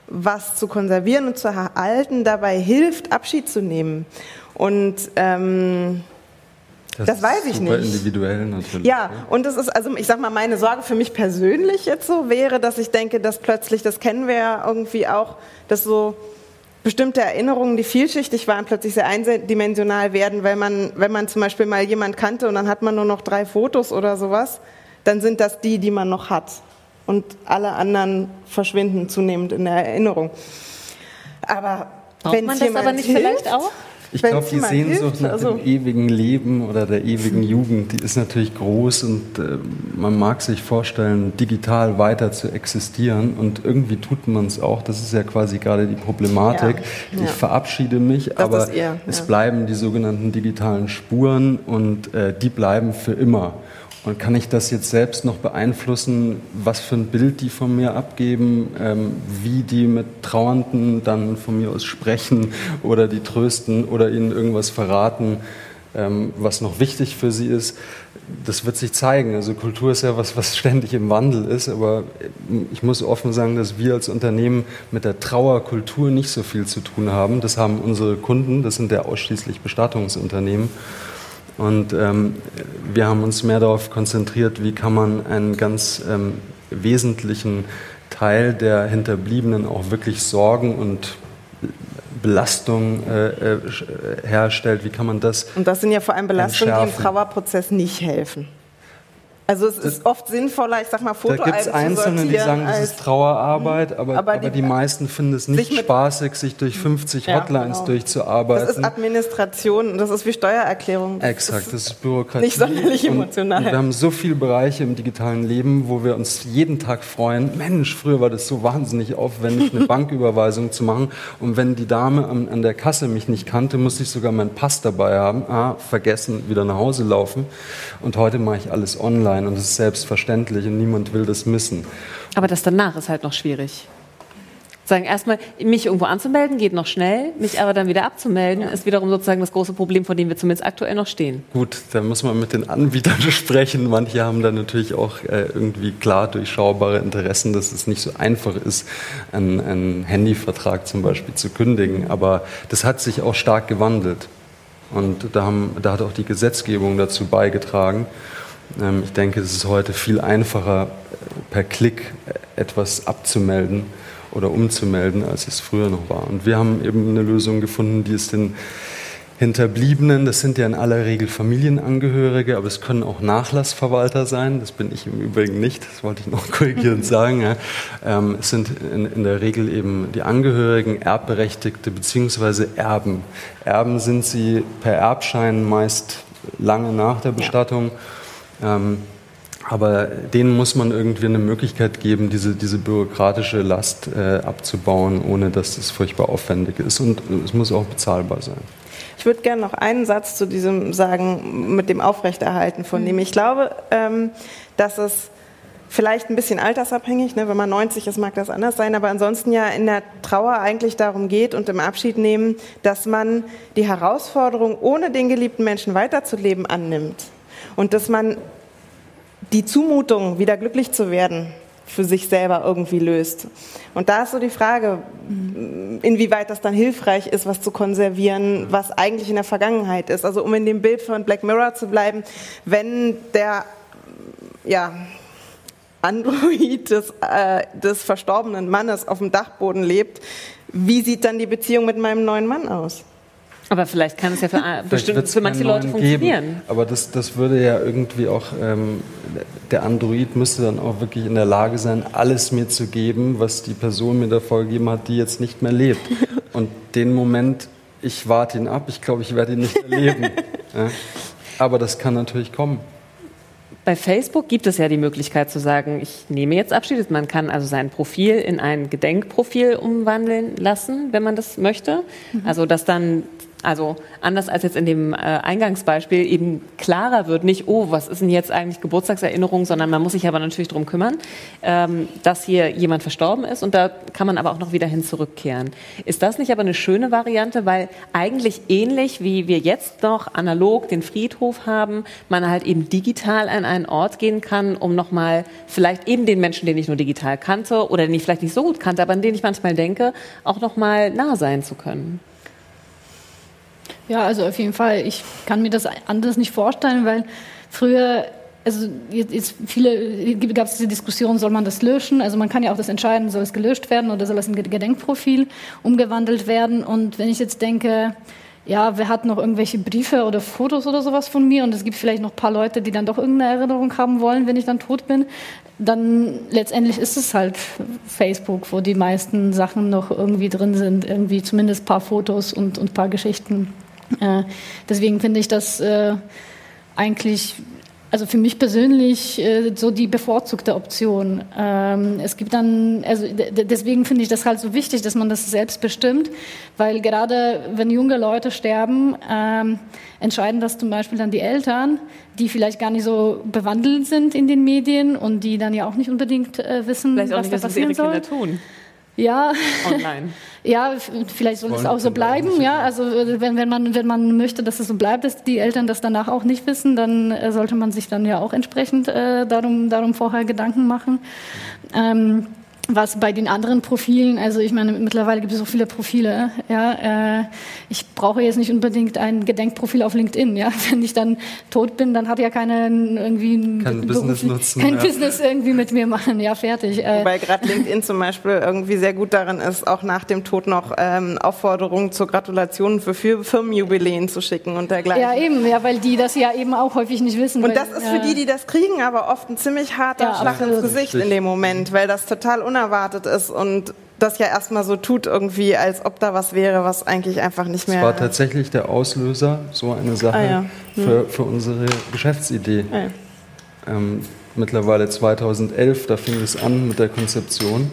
was zu konservieren und zu erhalten dabei hilft, Abschied zu nehmen. Und ähm, das, das weiß ich super nicht. individuell natürlich. Ja, und das ist, also ich sag mal, meine Sorge für mich persönlich jetzt so wäre, dass ich denke, dass plötzlich, das kennen wir ja irgendwie auch, dass so bestimmte Erinnerungen, die vielschichtig waren, plötzlich sehr eindimensional werden, weil man, wenn man zum Beispiel mal jemand kannte und dann hat man nur noch drei Fotos oder sowas, dann sind das die, die man noch hat. Und alle anderen verschwinden zunehmend in der Erinnerung. Aber Braucht wenn man das aber nicht hilft, vielleicht auch? Ich glaube, die Sehnsucht hilft, nach also dem ewigen Leben oder der ewigen Jugend, die ist natürlich groß und äh, man mag sich vorstellen, digital weiter zu existieren und irgendwie tut man es auch. Das ist ja quasi gerade die Problematik. Ja, ja. Ich verabschiede mich, das aber eher, es ja. bleiben die sogenannten digitalen Spuren und äh, die bleiben für immer. Und kann ich das jetzt selbst noch beeinflussen, was für ein Bild die von mir abgeben, ähm, wie die mit Trauernden dann von mir aus sprechen oder die trösten oder ihnen irgendwas verraten, ähm, was noch wichtig für sie ist? Das wird sich zeigen. Also Kultur ist ja was, was ständig im Wandel ist, aber ich muss offen sagen, dass wir als Unternehmen mit der Trauerkultur nicht so viel zu tun haben. Das haben unsere Kunden, das sind ja ausschließlich Bestattungsunternehmen. Und ähm, wir haben uns mehr darauf konzentriert, wie kann man einen ganz ähm, wesentlichen Teil der Hinterbliebenen auch wirklich Sorgen und Belastung äh, äh, herstellt. Wie kann man das? Und das sind ja vor allem Belastungen, die im Trauerprozess nicht helfen. Also es ist oft sinnvoller, ich sag mal, Fotoalben Da gibt es Einzelne, die sagen, das ist Trauerarbeit, aber, aber, die, aber die, meisten finden es nicht spaßig, sich durch 50 ja, Hotlines genau. durchzuarbeiten. Das ist Administration, das ist wie Steuererklärung. Das Exakt, das ist Bürokratie. Nicht sonderlich emotional. Und, und wir haben so viele Bereiche im digitalen Leben, wo wir uns jeden Tag freuen. Mensch, früher war das so wahnsinnig aufwendig, eine Banküberweisung zu machen. Und wenn die Dame an, an der Kasse mich nicht kannte, musste ich sogar meinen Pass dabei haben. Ah, vergessen, wieder nach Hause laufen. Und heute mache ich alles online sein und es ist selbstverständlich und niemand will das missen. Aber das danach ist halt noch schwierig. Sagen erstmal, mich irgendwo anzumelden geht noch schnell, mich aber dann wieder abzumelden, ist wiederum sozusagen das große Problem, vor dem wir zumindest aktuell noch stehen. Gut, da muss man mit den Anbietern sprechen. Manche haben da natürlich auch äh, irgendwie klar durchschaubare Interessen, dass es nicht so einfach ist, einen, einen Handyvertrag zum Beispiel zu kündigen. Aber das hat sich auch stark gewandelt. Und da, haben, da hat auch die Gesetzgebung dazu beigetragen. Ähm, ich denke, es ist heute viel einfacher, per Klick etwas abzumelden oder umzumelden, als es früher noch war. Und wir haben eben eine Lösung gefunden, die es den Hinterbliebenen, das sind ja in aller Regel Familienangehörige, aber es können auch Nachlassverwalter sein. Das bin ich im Übrigen nicht, das wollte ich noch korrigierend sagen. Ja. Ähm, es sind in, in, der Regel eben die Angehörigen, Erbberechtigte bzw. Erben. Erben sind sie per Erbschein meist lange nach der Bestattung. Ja. Ähm, aber denen muss man irgendwie eine Möglichkeit geben, diese, diese bürokratische Last äh, abzubauen, ohne dass es furchtbar aufwendig ist. Und es muss auch bezahlbar sein. Ich würde gerne noch einen Satz zu diesem sagen, mit dem Aufrechterhalten von dem. Ich glaube, ähm, dass es vielleicht ein bisschen altersabhängig, ne? wenn man 90 ist, mag das anders sein, aber ansonsten ja in der Trauer eigentlich darum geht und im Abschied nehmen, dass man die Herausforderung, ohne den geliebten Menschen weiterzuleben, annimmt. Und dass man die Zumutung, wieder glücklich zu werden, für sich selber irgendwie löst. Und da ist so die Frage, inwieweit das dann hilfreich ist, was zu konservieren, was eigentlich in der Vergangenheit ist. Also um in dem Bild von Black Mirror zu bleiben, wenn der ja, Android des, äh, des verstorbenen Mannes auf dem Dachboden lebt, wie sieht dann die Beziehung mit meinem neuen Mann aus? Aber vielleicht kann es ja für, bestimmt, für manche Leute funktionieren. Geben. Aber das, das würde ja irgendwie auch, ähm, der Android müsste dann auch wirklich in der Lage sein, alles mir zu geben, was die Person mir davor gegeben hat, die jetzt nicht mehr lebt. Und den Moment, ich warte ihn ab, ich glaube, ich werde ihn nicht erleben. ja. Aber das kann natürlich kommen. Bei Facebook gibt es ja die Möglichkeit zu sagen, ich nehme jetzt Abschied. Man kann also sein Profil in ein Gedenkprofil umwandeln lassen, wenn man das möchte. Mhm. Also dass dann also anders als jetzt in dem äh, Eingangsbeispiel eben klarer wird, nicht, oh, was ist denn jetzt eigentlich Geburtstagserinnerung, sondern man muss sich aber natürlich darum kümmern, ähm, dass hier jemand verstorben ist und da kann man aber auch noch wieder hin zurückkehren. Ist das nicht aber eine schöne Variante, weil eigentlich ähnlich wie wir jetzt noch analog den Friedhof haben, man halt eben digital an einen Ort gehen kann, um nochmal vielleicht eben den Menschen, den ich nur digital kannte oder den ich vielleicht nicht so gut kannte, aber an den ich manchmal denke, auch nochmal nah sein zu können. Ja, also auf jeden Fall. Ich kann mir das anders nicht vorstellen, weil früher also jetzt viele gab es diese Diskussion, soll man das löschen? Also man kann ja auch das entscheiden, soll es gelöscht werden oder soll es in Gedenkprofil umgewandelt werden? Und wenn ich jetzt denke, ja, wer hat noch irgendwelche Briefe oder Fotos oder sowas von mir und es gibt vielleicht noch ein paar Leute, die dann doch irgendeine Erinnerung haben wollen, wenn ich dann tot bin, dann letztendlich ist es halt Facebook, wo die meisten Sachen noch irgendwie drin sind, irgendwie zumindest ein paar Fotos und, und ein paar Geschichten. Äh, deswegen finde ich das äh, eigentlich, also für mich persönlich, äh, so die bevorzugte Option. Ähm, es gibt dann, also deswegen finde ich das halt so wichtig, dass man das selbst bestimmt, weil gerade wenn junge Leute sterben, ähm, entscheiden das zum Beispiel dann die Eltern, die vielleicht gar nicht so bewandelt sind in den Medien und die dann ja auch nicht unbedingt äh, wissen, vielleicht was da passieren soll. Tun. Ja. Online. ja, vielleicht soll es auch so bleiben. Ja, also wenn, wenn, man, wenn man möchte, dass es so bleibt, dass die Eltern das danach auch nicht wissen, dann äh, sollte man sich dann ja auch entsprechend äh, darum, darum vorher Gedanken machen. Ähm, was bei den anderen Profilen, also ich meine, mittlerweile gibt es so viele Profile, ja, äh, ich brauche jetzt nicht unbedingt ein Gedenkprofil auf LinkedIn, ja, wenn ich dann tot bin, dann hat ja keinen irgendwie kein Business nutzen, kein ja. Business irgendwie mit mir machen, ja, fertig. Äh, Wobei gerade LinkedIn zum Beispiel irgendwie sehr gut darin ist, auch nach dem Tod noch ähm, Aufforderungen zur Gratulation für Firmenjubiläen zu schicken und dergleichen. Ja, eben, ja, weil die das ja eben auch häufig nicht wissen. Und weil, das ist für die, die das kriegen, aber oft ein ziemlich harter ja, Schlag ins Gesicht in dem Moment, weil das total unangenehm unerwartet ist und das ja erstmal so tut, irgendwie, als ob da was wäre, was eigentlich einfach nicht mehr. Das war tatsächlich der Auslöser, so eine Sache ah, ja. hm. für, für unsere Geschäftsidee. Ah, ja. ähm, mittlerweile 2011, da fing es an mit der Konzeption.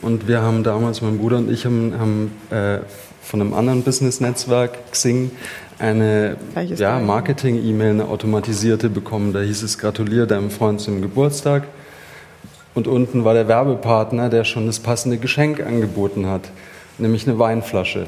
Und wir haben damals, mein Bruder und ich, haben, haben äh, von einem anderen Business-Netzwerk, Xing, eine ja, Marketing-E-Mail, eine automatisierte bekommen. Da hieß es, gratuliere deinem Freund zum Geburtstag und unten war der Werbepartner, der schon das passende Geschenk angeboten hat, nämlich eine Weinflasche.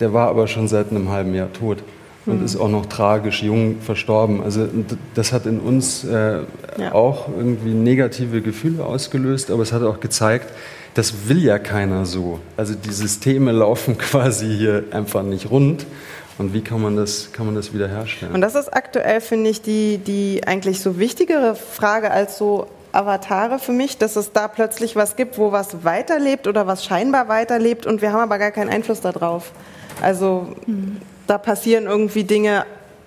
Der war aber schon seit einem halben Jahr tot und mhm. ist auch noch tragisch jung verstorben. Also das hat in uns äh, ja. auch irgendwie negative Gefühle ausgelöst, aber es hat auch gezeigt, das will ja keiner so. Also die Systeme laufen quasi hier einfach nicht rund. Und wie kann man das, kann man das wiederherstellen? Und das ist aktuell, finde ich, die, die eigentlich so wichtigere Frage als so Avatare für mich, dass es da plötzlich was gibt, wo was weiterlebt oder was scheinbar weiterlebt und wir haben aber gar keinen Einfluss darauf. Also da passieren irgendwie Dinge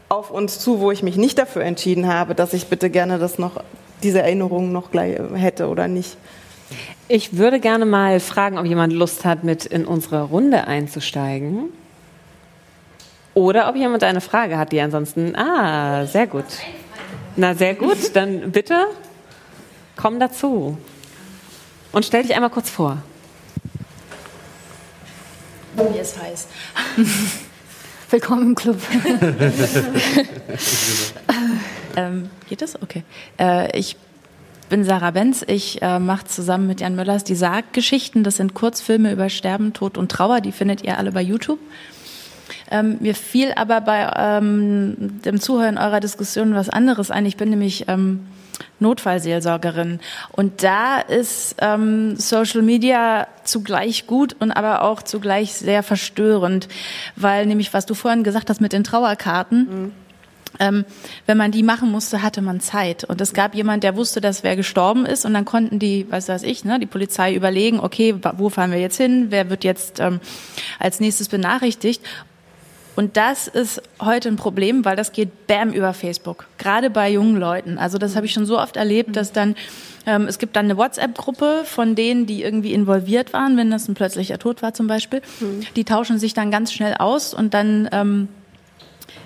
auf uns zu, wo ich mich nicht dafür entschieden habe, dass ich bitte gerne das noch, diese Erinnerung noch gleich hätte oder nicht. Ich würde gerne mal fragen, ob jemand Lust hat, mit in unsere Runde einzusteigen. Oder ob jemand eine Frage hat, die ansonsten. Ah, sehr gut. Na, sehr gut. Dann bitte komm dazu. Und stell dich einmal kurz vor. Mir ist heiß. Willkommen im Club. ähm, geht das? Okay. Äh, ich bin Sarah Benz. Ich äh, mache zusammen mit Jan Möllers die Sarggeschichten. Das sind Kurzfilme über Sterben, Tod und Trauer. Die findet ihr alle bei YouTube. Ähm, mir fiel aber bei ähm, dem Zuhören eurer Diskussion was anderes ein. Ich bin nämlich ähm, Notfallseelsorgerin. Und da ist ähm, Social Media zugleich gut und aber auch zugleich sehr verstörend, weil nämlich, was du vorhin gesagt hast mit den Trauerkarten, mhm. Ähm, wenn man die machen musste, hatte man Zeit. Und es gab jemand, der wusste, dass wer gestorben ist. Und dann konnten die, was weiß ich, ne, die Polizei überlegen, okay, wo fahren wir jetzt hin? Wer wird jetzt ähm, als nächstes benachrichtigt? Und das ist heute ein Problem, weil das geht bam über Facebook, gerade bei jungen Leuten. Also das habe ich schon so oft erlebt, dass dann ähm, es gibt dann eine WhatsApp-Gruppe von denen, die irgendwie involviert waren, wenn das ein plötzlicher Tod war zum Beispiel. Mhm. Die tauschen sich dann ganz schnell aus und dann ähm,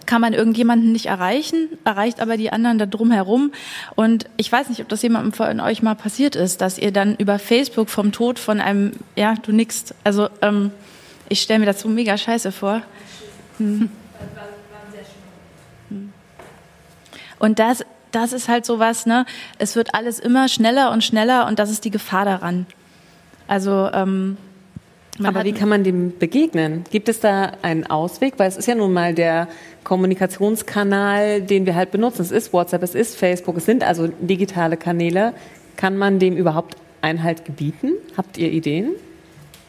kann man irgendjemanden nicht erreichen, erreicht aber die anderen da drumherum. Und ich weiß nicht, ob das jemandem von euch mal passiert ist, dass ihr dann über Facebook vom Tod von einem, ja, du nix. Also ähm, ich stelle mir das so mega scheiße vor. Hm. Und das, das ist halt so was, ne? Es wird alles immer schneller und schneller und das ist die Gefahr daran. Also, ähm, aber wie kann man dem begegnen? Gibt es da einen Ausweg? Weil es ist ja nun mal der Kommunikationskanal, den wir halt benutzen. Es ist WhatsApp, es ist Facebook, es sind also digitale Kanäle. Kann man dem überhaupt Einhalt gebieten? Habt ihr Ideen?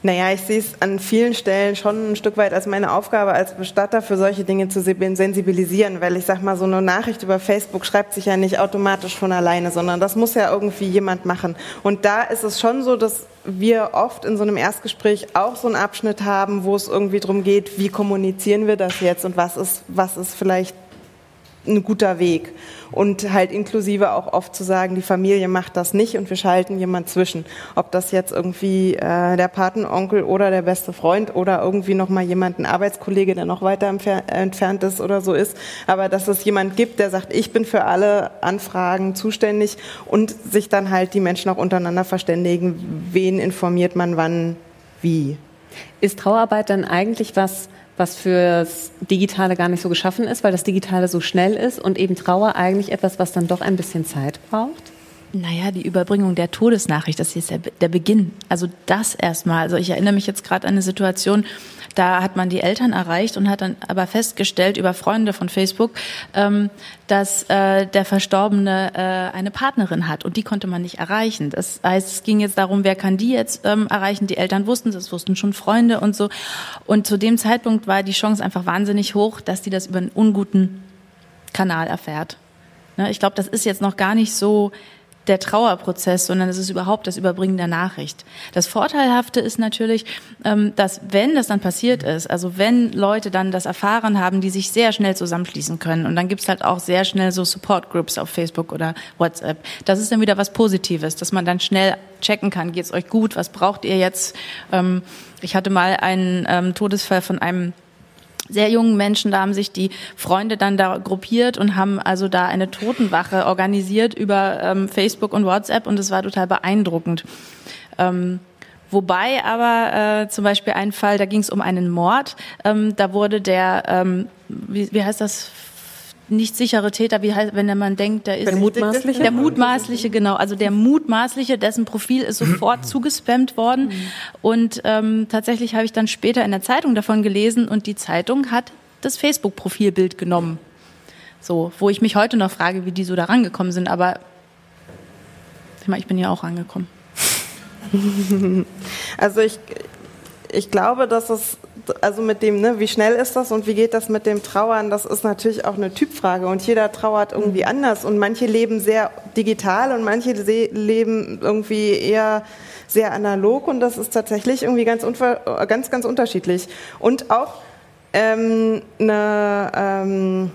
Naja, ich sehe es an vielen Stellen schon ein Stück weit als meine Aufgabe als Bestatter für solche Dinge zu sensibilisieren, weil ich sag mal, so eine Nachricht über Facebook schreibt sich ja nicht automatisch von alleine, sondern das muss ja irgendwie jemand machen. Und da ist es schon so, dass wir oft in so einem Erstgespräch auch so einen Abschnitt haben, wo es irgendwie darum geht, wie kommunizieren wir das jetzt und was ist, was ist vielleicht ein guter Weg. Und halt inklusive auch oft zu sagen, die Familie macht das nicht und wir schalten jemand zwischen. Ob das jetzt irgendwie äh, der Patenonkel oder der beste Freund oder irgendwie nochmal jemand, ein Arbeitskollege, der noch weiter entfernt ist oder so ist. Aber dass es jemand gibt, der sagt, ich bin für alle Anfragen zuständig und sich dann halt die Menschen auch untereinander verständigen, wen informiert man wann, wie. Ist Trauerarbeit dann eigentlich was, was fürs Digitale gar nicht so geschaffen ist, weil das Digitale so schnell ist und eben Trauer eigentlich etwas, was dann doch ein bisschen Zeit braucht? Naja, die Überbringung der Todesnachricht, das ist der, der Beginn. Also das erstmal. Also ich erinnere mich jetzt gerade an eine Situation, da hat man die Eltern erreicht und hat dann aber festgestellt über Freunde von Facebook, ähm, dass äh, der Verstorbene äh, eine Partnerin hat und die konnte man nicht erreichen. Das heißt, es ging jetzt darum, wer kann die jetzt ähm, erreichen? Die Eltern wussten es, wussten schon Freunde und so. Und zu dem Zeitpunkt war die Chance einfach wahnsinnig hoch, dass die das über einen unguten Kanal erfährt. Ne, ich glaube, das ist jetzt noch gar nicht so der Trauerprozess, sondern es ist überhaupt das Überbringen der Nachricht. Das Vorteilhafte ist natürlich, ähm, dass wenn das dann passiert ist, also wenn Leute dann das erfahren haben, die sich sehr schnell zusammenschließen können und dann gibt's halt auch sehr schnell so Support Groups auf Facebook oder WhatsApp. Das ist dann wieder was Positives, dass man dann schnell checken kann, geht's euch gut, was braucht ihr jetzt? Ähm, ich hatte mal einen ähm, Todesfall von einem sehr jungen Menschen, da haben sich die Freunde dann da gruppiert und haben also da eine Totenwache organisiert über ähm, Facebook und WhatsApp und es war total beeindruckend. Ähm, Wobei aber äh, zum Beispiel ein Fall, da ging es um einen Mord, ähm, da wurde der, ähm, wie, wie heißt das, nicht sichere Täter, wie heißt, wenn man denkt, da ist der mutmaßliche, der mutmaßliche, genau, also der mutmaßliche, dessen Profil ist sofort zugespammt worden. Mhm. und ähm, tatsächlich habe ich dann später in der Zeitung davon gelesen und die Zeitung hat das Facebook-Profilbild genommen, so, wo ich mich heute noch frage, wie die so da rangekommen sind, aber ich, meine, ich bin ja auch rangekommen. Also ich ich glaube, dass es, also mit dem, ne, wie schnell ist das und wie geht das mit dem Trauern, das ist natürlich auch eine Typfrage und jeder trauert irgendwie mhm. anders und manche leben sehr digital und manche leben irgendwie eher sehr analog und das ist tatsächlich irgendwie ganz, ganz, ganz unterschiedlich. Und auch ähm, eine, ähm,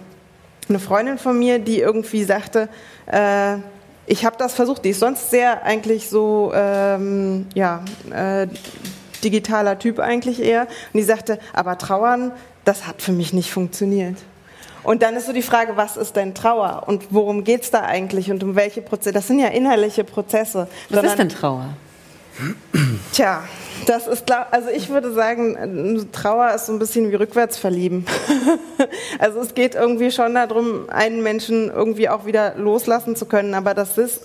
eine Freundin von mir, die irgendwie sagte, äh, ich habe das versucht, die ist sonst sehr eigentlich so, ähm, ja, äh, digitaler Typ eigentlich eher. Und die sagte, aber Trauern, das hat für mich nicht funktioniert. Und dann ist so die Frage, was ist denn Trauer und worum geht es da eigentlich und um welche Prozesse? Das sind ja innerliche Prozesse. Was ist denn Trauer? Tja, das ist klar. Also ich würde sagen, Trauer ist so ein bisschen wie rückwärts verlieben. also es geht irgendwie schon darum, einen Menschen irgendwie auch wieder loslassen zu können. Aber das ist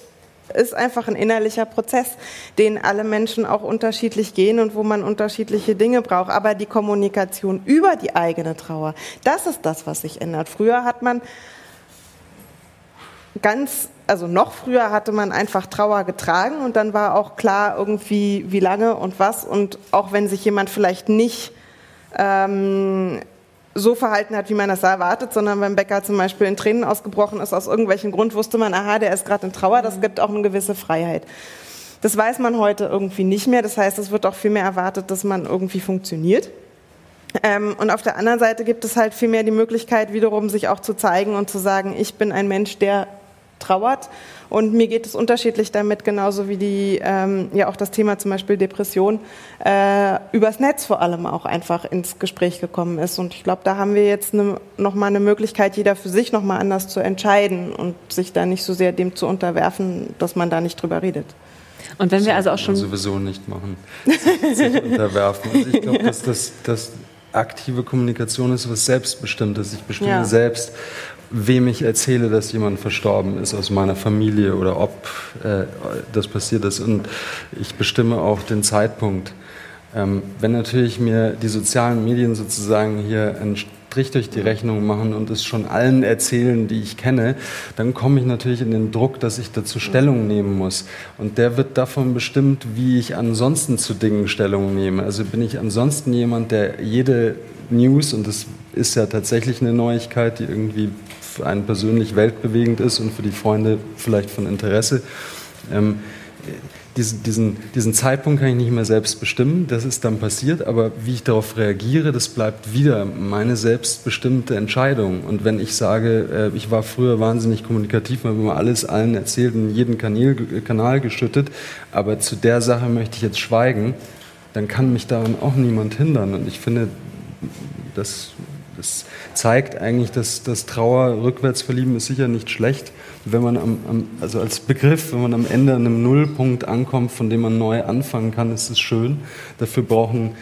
ist einfach ein innerlicher Prozess, den alle Menschen auch unterschiedlich gehen und wo man unterschiedliche Dinge braucht. Aber die Kommunikation über die eigene Trauer, das ist das, was sich ändert. Früher hat man ganz, also noch früher hatte man einfach Trauer getragen und dann war auch klar irgendwie, wie lange und was. Und auch wenn sich jemand vielleicht nicht ähm, so verhalten hat, wie man das erwartet, sondern beim Bäcker zum Beispiel in Tränen ausgebrochen ist, aus irgendwelchen Grund wusste man, aha, der ist gerade in Trauer, das gibt auch eine gewisse Freiheit. Das weiß man heute irgendwie nicht mehr. Das heißt, es wird auch viel mehr erwartet, dass man irgendwie funktioniert. Ähm, und auf der anderen Seite gibt es halt viel mehr die Möglichkeit, wiederum sich auch zu zeigen und zu sagen, ich bin ein Mensch, der trauert. Und mir geht es unterschiedlich damit, genauso wie die, ähm, ja auch das Thema zum Beispiel Depression äh, übers Netz vor allem auch einfach ins Gespräch gekommen ist. Und ich glaube, da haben wir jetzt ne, nochmal eine Möglichkeit, jeder für sich nochmal anders zu entscheiden und sich da nicht so sehr dem zu unterwerfen, dass man da nicht drüber redet. Und wenn wir also auch schon sowieso nicht machen, sich unterwerfen. Also ich glaube, dass das, das aktive Kommunikation ist was Selbstbestimmtes. Ich bestimme ja. selbst, wem ich erzähle, dass jemand verstorben ist aus meiner Familie oder ob äh, das passiert ist. Und ich bestimme auch den Zeitpunkt. Ähm, wenn natürlich mir die sozialen Medien sozusagen hier einen Strich durch die Rechnung machen und es schon allen erzählen, die ich kenne, dann komme ich natürlich in den Druck, dass ich dazu Stellung nehmen muss. Und der wird davon bestimmt, wie ich ansonsten zu Dingen Stellung nehme. Also bin ich ansonsten jemand, der jede News, und das ist ja tatsächlich eine Neuigkeit, die irgendwie für einen persönlich weltbewegend ist und für die Freunde vielleicht von Interesse. Ähm, diesen, diesen, diesen Zeitpunkt kann ich nicht mehr selbst bestimmen, das ist dann passiert, aber wie ich darauf reagiere, das bleibt wieder meine selbstbestimmte Entscheidung. Und wenn ich sage, äh, ich war früher wahnsinnig kommunikativ, habe immer alles allen erzählt und jeden Kanal, Kanal geschüttet, aber zu der Sache möchte ich jetzt schweigen, dann kann mich daran auch niemand hindern. Und ich finde, das, das zeigt eigentlich, dass das Trauer rückwärts verlieben ist sicher nicht schlecht. Wenn man am, am, also als Begriff, wenn man am Ende an einem Nullpunkt ankommt, von dem man neu anfangen kann, ist es schön. Dafür brauchen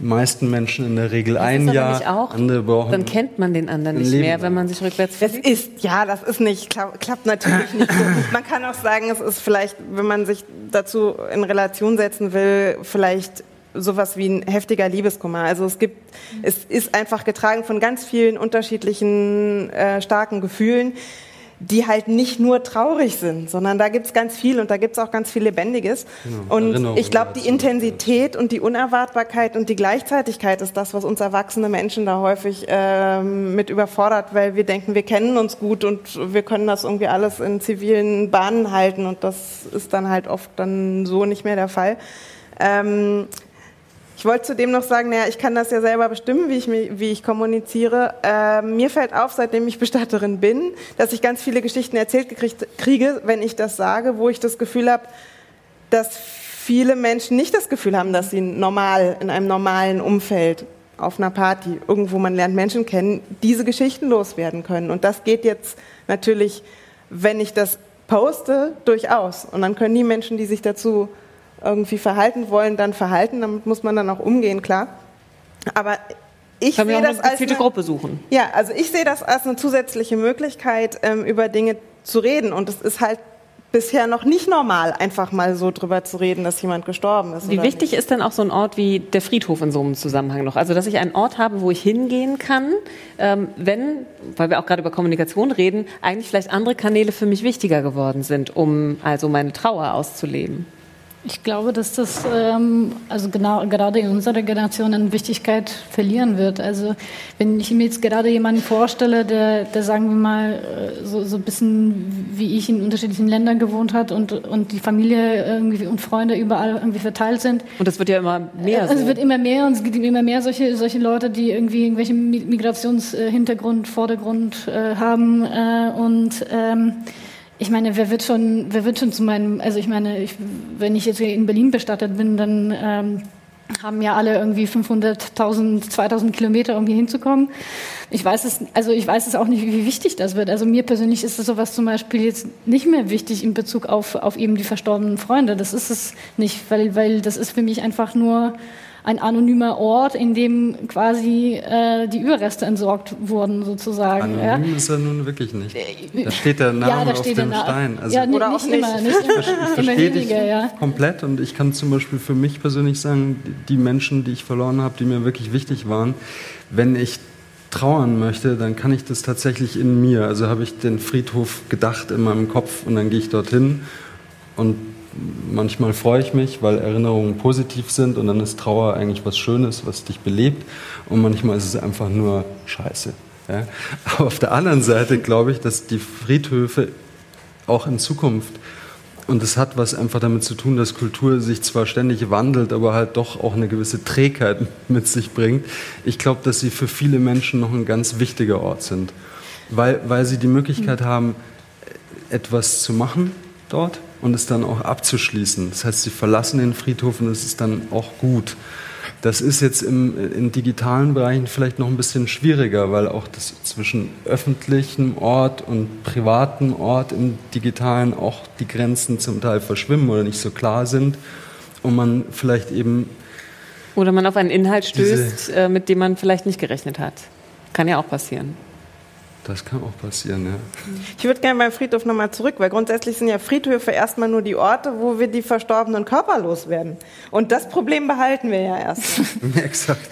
die meisten Menschen in der Regel das ein Jahr. Andere brauchen Dann kennt man den anderen nicht Leben. mehr, wenn man sich rückwärts verliebt. Es ist, ja, das ist nicht, klappt natürlich nicht so. Man kann auch sagen, es ist vielleicht, wenn man sich dazu in Relation setzen will, vielleicht sowas wie ein heftiger Liebeskummer. Also es gibt, es ist einfach getragen von ganz vielen unterschiedlichen äh, starken Gefühlen, die halt nicht nur traurig sind, sondern da gibt's ganz viel und da gibt's auch ganz viel Lebendiges. Genau, und Erinnerung ich glaube, die Intensität und die Unerwartbarkeit und die Gleichzeitigkeit ist das, was uns erwachsene Menschen da häufig ähm, mit überfordert, weil wir denken, wir kennen uns gut und wir können das irgendwie alles in zivilen Bahnen halten und das ist dann halt oft dann so nicht mehr der Fall. Ähm, ich wollte zudem noch sagen, naja, ich kann das ja selber bestimmen, wie ich, wie ich kommuniziere. Äh, mir fällt auf, seitdem ich Bestatterin bin, dass ich ganz viele Geschichten erzählt gekriegt, kriege, wenn ich das sage, wo ich das Gefühl habe, dass viele Menschen nicht das Gefühl haben, dass sie normal, in einem normalen Umfeld, auf einer Party, irgendwo man lernt Menschen kennen, diese Geschichten loswerden können. Und das geht jetzt natürlich, wenn ich das poste, durchaus. Und dann können die Menschen, die sich dazu irgendwie verhalten wollen, dann verhalten. Damit muss man dann auch umgehen, klar. Aber ich sehe das als eine Gruppe suchen. Ja, also ich sehe das als eine zusätzliche Möglichkeit, ähm, über Dinge zu reden. Und es ist halt bisher noch nicht normal, einfach mal so drüber zu reden, dass jemand gestorben ist. Wie wichtig nicht? ist denn auch so ein Ort wie der Friedhof in so einem Zusammenhang noch? Also, dass ich einen Ort habe, wo ich hingehen kann, ähm, wenn, weil wir auch gerade über Kommunikation reden, eigentlich vielleicht andere Kanäle für mich wichtiger geworden sind, um also meine Trauer auszuleben. Ich glaube, dass das ähm, also genau gerade in unserer Generation an Wichtigkeit verlieren wird. Also wenn ich mir jetzt gerade jemanden vorstelle, der, der sagen wir mal äh, so, so ein bisschen wie ich in unterschiedlichen Ländern gewohnt hat und, und die Familie irgendwie und Freunde überall irgendwie verteilt sind. Und das wird ja immer mehr. Also so. Es wird immer mehr und es gibt immer mehr solche, solche Leute, die irgendwie irgendwelchen Migrationshintergrund, Vordergrund äh, haben äh, und ähm, ich meine, wer wird schon, wer wird schon zu meinem, also ich meine, ich, wenn ich jetzt in Berlin bestattet bin, dann ähm, haben ja alle irgendwie 500.000, 2000 Kilometer, um hier hinzukommen. Ich weiß es, also ich weiß es auch nicht, wie wichtig das wird. Also mir persönlich ist sowas zum Beispiel jetzt nicht mehr wichtig in Bezug auf, auf eben die verstorbenen Freunde. Das ist es nicht, weil, weil das ist für mich einfach nur ein anonymer Ort, in dem quasi äh, die Überreste entsorgt wurden, sozusagen. Anonym ja. ist er nun wirklich nicht. Da steht der Name ja, da auf dem Stein. Also ja, Oder nicht, nicht immer, nicht immer, ich verstehe dich ja. komplett und ich kann zum Beispiel für mich persönlich sagen, die Menschen, die ich verloren habe, die mir wirklich wichtig waren, wenn ich trauern möchte, dann kann ich das tatsächlich in mir. Also habe ich den Friedhof gedacht in meinem Kopf und dann gehe ich dorthin und manchmal freue ich mich, weil Erinnerungen positiv sind und dann ist Trauer eigentlich was Schönes, was dich belebt und manchmal ist es einfach nur Scheiße. Ja? Aber auf der anderen Seite glaube ich, dass die Friedhöfe auch in Zukunft und es hat was einfach damit zu tun, dass Kultur sich zwar ständig wandelt, aber halt doch auch eine gewisse Trägheit mit sich bringt. Ich glaube, dass sie für viele Menschen noch ein ganz wichtiger Ort sind, weil, weil sie die Möglichkeit haben, etwas zu machen dort, und es dann auch abzuschließen. Das heißt, sie verlassen den Friedhof und es ist dann auch gut. Das ist jetzt im, in digitalen Bereichen vielleicht noch ein bisschen schwieriger, weil auch das zwischen öffentlichem Ort und privatem Ort im digitalen auch die Grenzen zum Teil verschwimmen oder nicht so klar sind und man vielleicht eben oder man auf einen Inhalt stößt, äh, mit dem man vielleicht nicht gerechnet hat. Kann ja auch passieren. Das kann auch passieren, ja. Ich würde gerne beim Friedhof nochmal zurück, weil grundsätzlich sind ja Friedhöfe erstmal nur die Orte, wo wir die verstorbenen Körper loswerden. Und das Problem behalten wir ja erst. Exakt.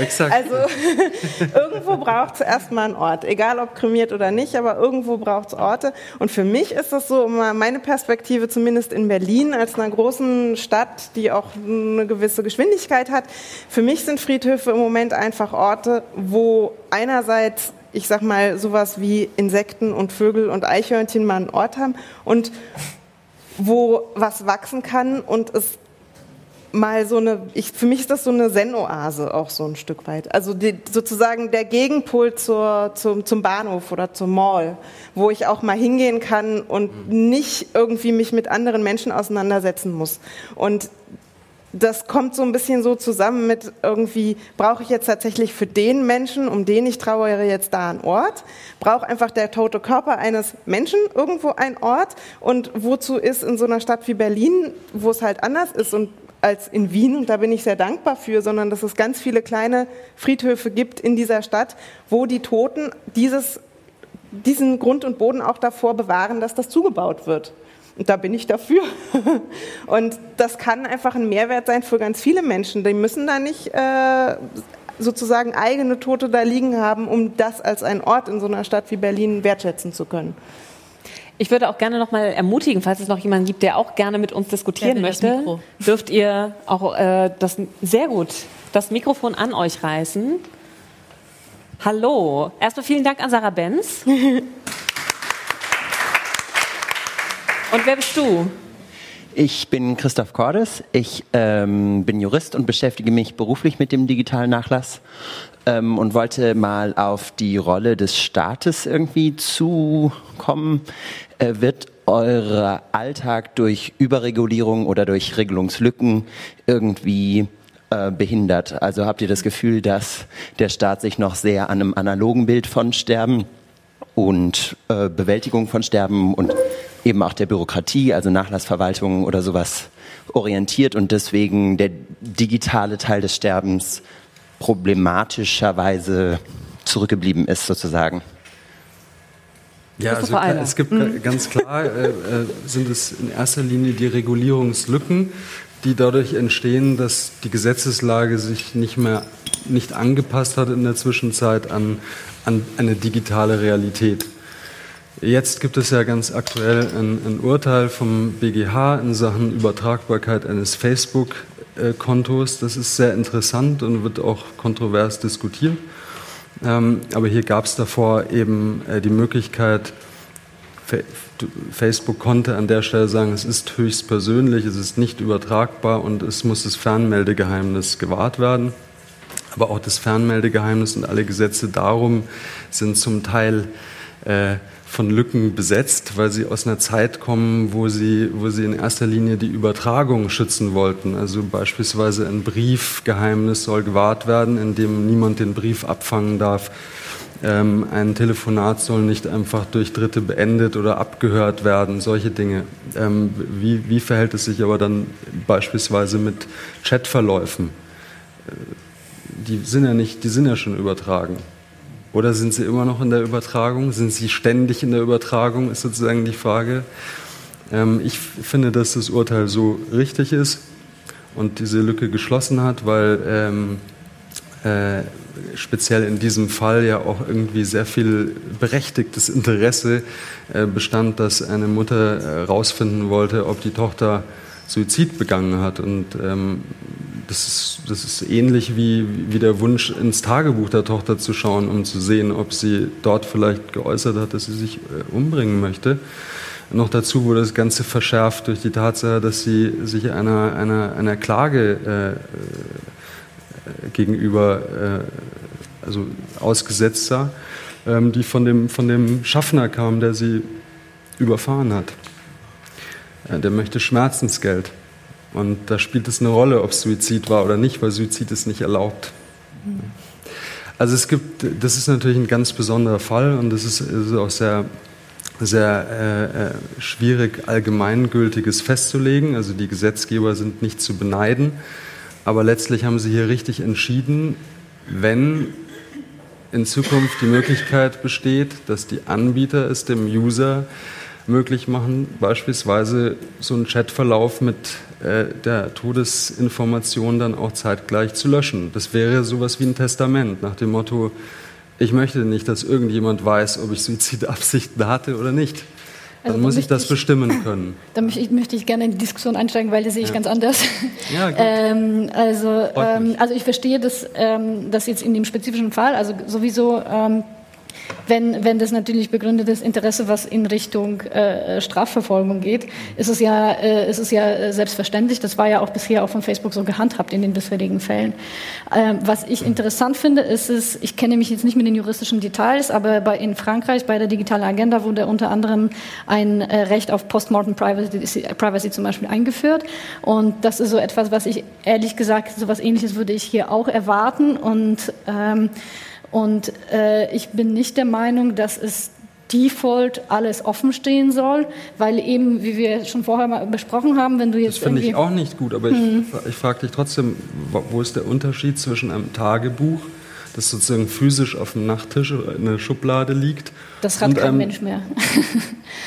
Exakt. Also irgendwo braucht es erstmal einen Ort, egal ob kremiert oder nicht, aber irgendwo braucht es Orte. Und für mich ist das so, meine Perspektive zumindest in Berlin als einer großen Stadt, die auch eine gewisse Geschwindigkeit hat, für mich sind Friedhöfe im Moment einfach Orte, wo einerseits ich sag mal, sowas wie Insekten und Vögel und Eichhörnchen mal einen Ort haben und wo was wachsen kann und es mal so eine, ich, für mich ist das so eine Zen-Oase auch so ein Stück weit. Also die, sozusagen der Gegenpol zur, zum, zum Bahnhof oder zum Mall, wo ich auch mal hingehen kann und nicht irgendwie mich mit anderen Menschen auseinandersetzen muss. Und das kommt so ein bisschen so zusammen mit irgendwie, brauche ich jetzt tatsächlich für den Menschen, um den ich trauere, jetzt da einen Ort? Braucht einfach der tote Körper eines Menschen irgendwo einen Ort? Und wozu ist in so einer Stadt wie Berlin, wo es halt anders ist und als in Wien, und da bin ich sehr dankbar für, sondern dass es ganz viele kleine Friedhöfe gibt in dieser Stadt, wo die Toten dieses, diesen Grund und Boden auch davor bewahren, dass das zugebaut wird. Und da bin ich dafür. Und das kann einfach ein Mehrwert sein für ganz viele Menschen. Die müssen da nicht äh, sozusagen eigene Tote da liegen haben, um das als ein Ort in so einer Stadt wie Berlin wertschätzen zu können. Ich würde auch gerne noch mal ermutigen, falls es noch jemanden gibt, der auch gerne mit uns diskutieren möchte, dürft ihr auch äh, das sehr gut das Mikrofon an euch reißen. Hallo. Erstmal vielen Dank an Sarah Benz. Und wer bist du? Ich bin Christoph Cordes. Ich ähm, bin Jurist und beschäftige mich beruflich mit dem digitalen Nachlass ähm, und wollte mal auf die Rolle des Staates irgendwie zukommen. Äh, wird euer Alltag durch Überregulierung oder durch Regelungslücken irgendwie äh, behindert? Also habt ihr das Gefühl, dass der Staat sich noch sehr an einem analogen Bild von Sterben und äh, Bewältigung von Sterben und eben auch der Bürokratie, also Nachlassverwaltung oder sowas orientiert und deswegen der digitale Teil des Sterbens problematischerweise zurückgeblieben ist sozusagen. Ja, also es gibt mhm. ganz klar, äh, äh, sind es in erster Linie die Regulierungslücken, die dadurch entstehen, dass die Gesetzeslage sich nicht mehr nicht angepasst hat in der Zwischenzeit an, an eine digitale Realität. Jetzt gibt es ja ganz aktuell ein, ein Urteil vom BGH in Sachen Übertragbarkeit eines Facebook-Kontos. Das ist sehr interessant und wird auch kontrovers diskutiert. Ähm, aber hier gab es davor eben äh, die Möglichkeit, Facebook konnte an der Stelle sagen, es ist höchst persönlich, es ist nicht übertragbar und es muss das Fernmeldegeheimnis gewahrt werden. Aber auch das Fernmeldegeheimnis und alle Gesetze darum sind zum Teil äh, von Lücken besetzt, weil sie aus einer Zeit kommen, wo sie, wo sie in erster Linie die Übertragung schützen wollten. Also beispielsweise ein Briefgeheimnis soll gewahrt werden, indem niemand den Brief abfangen darf. Ähm, ein Telefonat soll nicht einfach durch Dritte beendet oder abgehört werden, solche Dinge. Ähm, wie, wie verhält es sich aber dann beispielsweise mit Chatverläufen? Äh, die sind ja nicht, die sind ja schon übertragen. Oder sind sie immer noch in der Übertragung? Sind sie ständig in der Übertragung, ist sozusagen die Frage. Ähm, ich finde, dass das Urteil so richtig ist und diese Lücke geschlossen hat, weil ähm, äh, speziell in diesem Fall ja auch irgendwie sehr viel berechtigtes Interesse äh, bestand, dass eine Mutter herausfinden äh, wollte, ob die Tochter Suizid begangen hat. Und ähm, das ist, das ist ähnlich wie, wie der Wunsch, ins Tagebuch der Tochter zu schauen, um zu sehen, ob sie dort vielleicht geäußert hat, dass sie sich äh, umbringen möchte. Noch dazu wurde das Ganze verschärft durch die Tatsache, dass sie sich einer, einer, einer Klage äh, äh gegenüber äh, also ausgesetzt sah, ähm, die von dem, von dem Schaffner kam, der sie überfahren hat. Äh, der möchte Schmerzensgeld. Und da spielt es eine Rolle, ob es Suizid war oder nicht, weil Suizid ist nicht erlaubt. Also es gibt, das ist natürlich ein ganz besonderer Fall und das ist, ist auch sehr, sehr äh, äh, schwierig, allgemeingültiges festzulegen. Also die Gesetzgeber sind nicht zu beneiden, aber letztlich haben sie hier richtig entschieden, wenn in Zukunft die Möglichkeit besteht, dass die Anbieter es dem User möglich machen, beispielsweise so einen Chatverlauf mit der Todesinformation dann auch zeitgleich zu löschen. Das wäre sowas wie ein Testament nach dem Motto, ich möchte nicht, dass irgendjemand weiß, ob ich Suizidabsichten hatte oder nicht. Dann also, muss ich das ich, bestimmen können. Da möchte ich, möchte ich, gerne in die Diskussion einsteigen, weil das sehe ich ja. ganz anders. Ja, gut. ähm, also, ähm, also ich verstehe das, ähm, das jetzt in dem spezifischen Fall, also sowieso ähm, wenn, wenn das natürlich begründetes Interesse, was in Richtung äh, Strafverfolgung geht, ist es ja, äh, ist es ja selbstverständlich. Das war ja auch bisher auch von Facebook so gehandhabt in den bisherigen Fällen. Ähm, was ich interessant finde, ist es, ich kenne mich jetzt nicht mit den juristischen Details, aber bei, in Frankreich bei der digitalen Agenda wurde unter anderem ein äh, Recht auf Postmortem Privacy, Privacy zum Beispiel eingeführt. Und das ist so etwas, was ich ehrlich gesagt, so etwas Ähnliches würde ich hier auch erwarten. Und ähm, und äh, ich bin nicht der Meinung, dass es Default alles offen stehen soll, weil eben, wie wir schon vorher mal besprochen haben, wenn du jetzt. Das finde ich auch nicht gut, aber hm. ich, ich frage dich trotzdem, wo ist der Unterschied zwischen einem Tagebuch, das sozusagen physisch auf dem Nachttisch oder in der Schublade liegt? Das hat kein einem, Mensch mehr.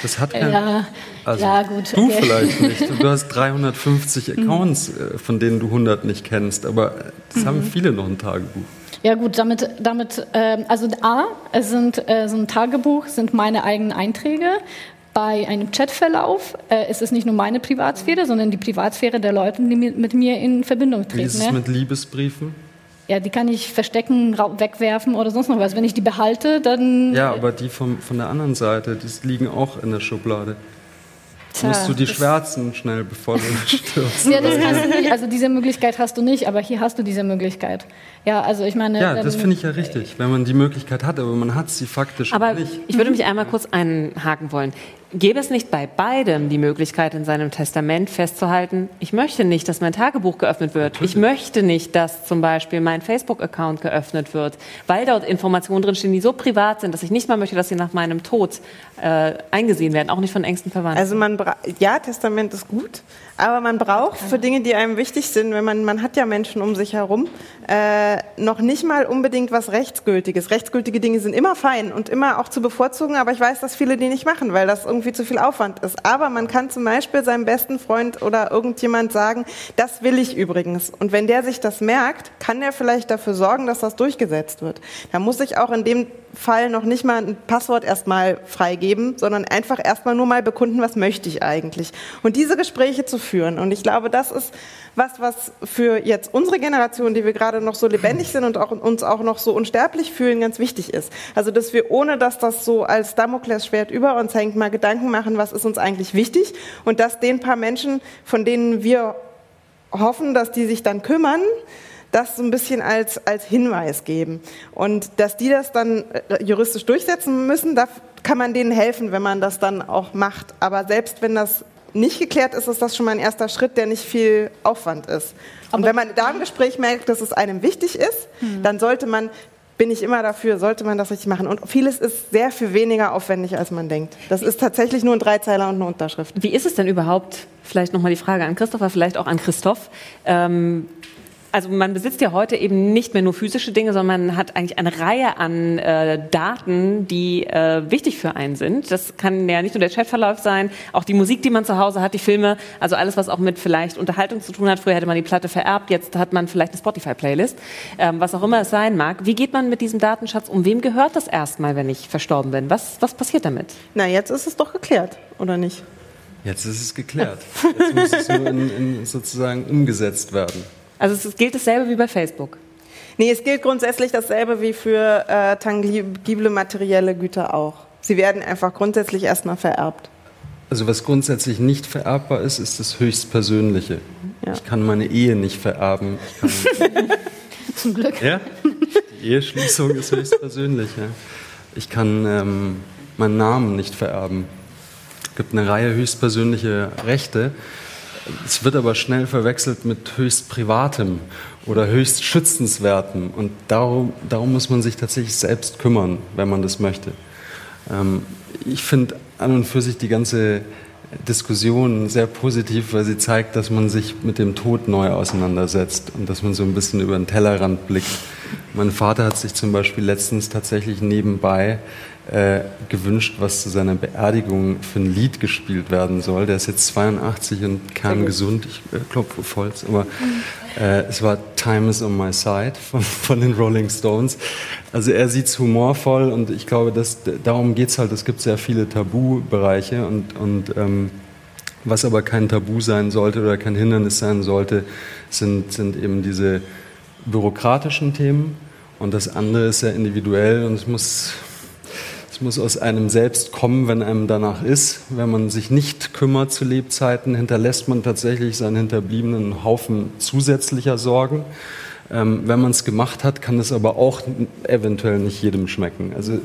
Das hat kein ja, also ja, gut. Du okay. vielleicht nicht. Du hast 350 hm. Accounts, mhm. von denen du 100 nicht kennst, aber das mhm. haben viele noch ein Tagebuch. Ja gut, damit, damit äh, also A, es sind äh, so ein Tagebuch, sind meine eigenen Einträge. Bei einem Chatverlauf äh, ist es nicht nur meine Privatsphäre, sondern die Privatsphäre der Leute, die mit mir in Verbindung treten. Wie ist es ne? mit Liebesbriefen? Ja, die kann ich verstecken, wegwerfen oder sonst noch was. Wenn ich die behalte, dann... Ja, aber die vom, von der anderen Seite, die liegen auch in der Schublade. Tja, musst du die schwärzen schnell, bevor du stirbst. ja, das kannst du nicht. Also diese Möglichkeit hast du nicht, aber hier hast du diese Möglichkeit. Ja, also ich meine. Ja, das finde ich ja richtig, wenn man die Möglichkeit hat, aber man hat sie faktisch aber nicht. Ich würde mich einmal kurz einhaken wollen. Gäbe es nicht bei beidem die Möglichkeit, in seinem Testament festzuhalten, ich möchte nicht, dass mein Tagebuch geöffnet wird. Natürlich. Ich möchte nicht, dass zum Beispiel mein Facebook-Account geöffnet wird, weil dort Informationen drinstehen, die so privat sind, dass ich nicht mal möchte, dass sie nach meinem Tod äh, eingesehen werden, auch nicht von engsten Verwandten. Also man ja, Testament ist gut, aber man braucht für Dinge, die einem wichtig sind, wenn man, man hat ja Menschen um sich herum, äh, noch nicht mal unbedingt was Rechtsgültiges. Rechtsgültige Dinge sind immer fein und immer auch zu bevorzugen, aber ich weiß, dass viele die nicht machen, weil das irgendwie zu viel Aufwand ist. Aber man kann zum Beispiel seinem besten Freund oder irgendjemand sagen, das will ich übrigens. Und wenn der sich das merkt, kann er vielleicht dafür sorgen, dass das durchgesetzt wird. Da muss ich auch in dem Fall noch nicht mal ein Passwort erstmal freigeben, sondern einfach erstmal nur mal bekunden, was möchte ich eigentlich. Und diese Gespräche zu führen. Und ich glaube, das ist was, was für jetzt unsere Generation, die wir gerade noch so lebendig sind und auch, uns auch noch so unsterblich fühlen, ganz wichtig ist. Also, dass wir ohne, dass das so als Damoklesschwert über uns hängt, mal Gedanken machen, was ist uns eigentlich wichtig und dass den paar Menschen, von denen wir hoffen, dass die sich dann kümmern, das so ein bisschen als, als Hinweis geben. Und dass die das dann äh, juristisch durchsetzen müssen, da kann man denen helfen, wenn man das dann auch macht. Aber selbst wenn das nicht geklärt ist, ist das schon mal ein erster Schritt, der nicht viel Aufwand ist. Und wenn man da im Gespräch merkt, dass es einem wichtig ist, hm. dann sollte man bin ich immer dafür, sollte man das richtig machen. Und vieles ist sehr viel weniger aufwendig, als man denkt. Das ist tatsächlich nur ein Dreizeiler und eine Unterschrift. Wie ist es denn überhaupt, vielleicht nochmal die Frage an Christopher, vielleicht auch an Christoph, ähm, also man besitzt ja heute eben nicht mehr nur physische Dinge, sondern man hat eigentlich eine Reihe an äh, Daten, die äh, wichtig für einen sind. Das kann ja nicht nur der Chatverlauf sein, auch die Musik, die man zu Hause hat, die Filme, also alles, was auch mit vielleicht Unterhaltung zu tun hat. Früher hätte man die Platte vererbt, jetzt hat man vielleicht eine Spotify-Playlist, ähm, was auch immer es sein mag. Wie geht man mit diesem Datenschatz um? Wem gehört das erstmal, wenn ich verstorben bin? Was, was passiert damit? Na, jetzt ist es doch geklärt, oder nicht? Jetzt ist es geklärt. Jetzt muss es nur in, in sozusagen umgesetzt werden. Also es gilt dasselbe wie bei Facebook. Nee, es gilt grundsätzlich dasselbe wie für äh, tangible materielle Güter auch. Sie werden einfach grundsätzlich erstmal vererbt. Also was grundsätzlich nicht vererbbar ist, ist das höchstpersönliche. Ja. Ich kann meine Ehe nicht vererben. Zum Glück. Ja, die Eheschließung ist höchstpersönlich. Ja. Ich kann ähm, meinen Namen nicht vererben. Es gibt eine Reihe höchstpersönlicher Rechte, es wird aber schnell verwechselt mit höchst privatem oder höchst schützenswertem. Und darum, darum muss man sich tatsächlich selbst kümmern, wenn man das möchte. Ähm, ich finde an und für sich die ganze Diskussion sehr positiv, weil sie zeigt, dass man sich mit dem Tod neu auseinandersetzt und dass man so ein bisschen über den Tellerrand blickt. Mein Vater hat sich zum Beispiel letztens tatsächlich nebenbei äh, gewünscht, was zu seiner Beerdigung für ein Lied gespielt werden soll. Der ist jetzt 82 und kerngesund, ich äh, klopfe Holz, aber äh, es war Time is on my side von, von den Rolling Stones. Also er sieht es humorvoll und ich glaube, dass, darum geht es halt, es gibt sehr viele Tabubereiche und, und ähm, was aber kein Tabu sein sollte oder kein Hindernis sein sollte, sind, sind eben diese bürokratischen Themen und das andere ist sehr individuell und es muss muss aus einem selbst kommen, wenn einem danach ist. Wenn man sich nicht kümmert zu Lebzeiten, hinterlässt man tatsächlich seinen Hinterbliebenen Haufen zusätzlicher Sorgen. Ähm, wenn man es gemacht hat, kann es aber auch eventuell nicht jedem schmecken. Also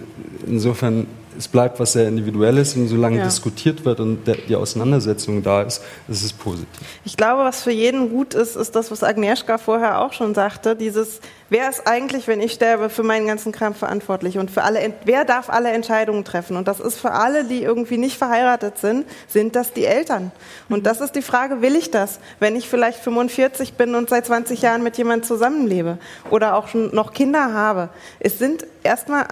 insofern es bleibt was sehr Individuelles und solange ja. diskutiert wird und der, die Auseinandersetzung da ist, ist es positiv. Ich glaube, was für jeden gut ist, ist das, was Agnieszka vorher auch schon sagte, dieses, wer ist eigentlich, wenn ich sterbe, für meinen ganzen Kram verantwortlich und für alle, wer darf alle Entscheidungen treffen? Und das ist für alle, die irgendwie nicht verheiratet sind, sind das die Eltern. Und das ist die Frage, will ich das, wenn ich vielleicht 45 bin und seit 20 Jahren mit jemandem zusammenlebe oder auch schon noch Kinder habe? Es sind erstmal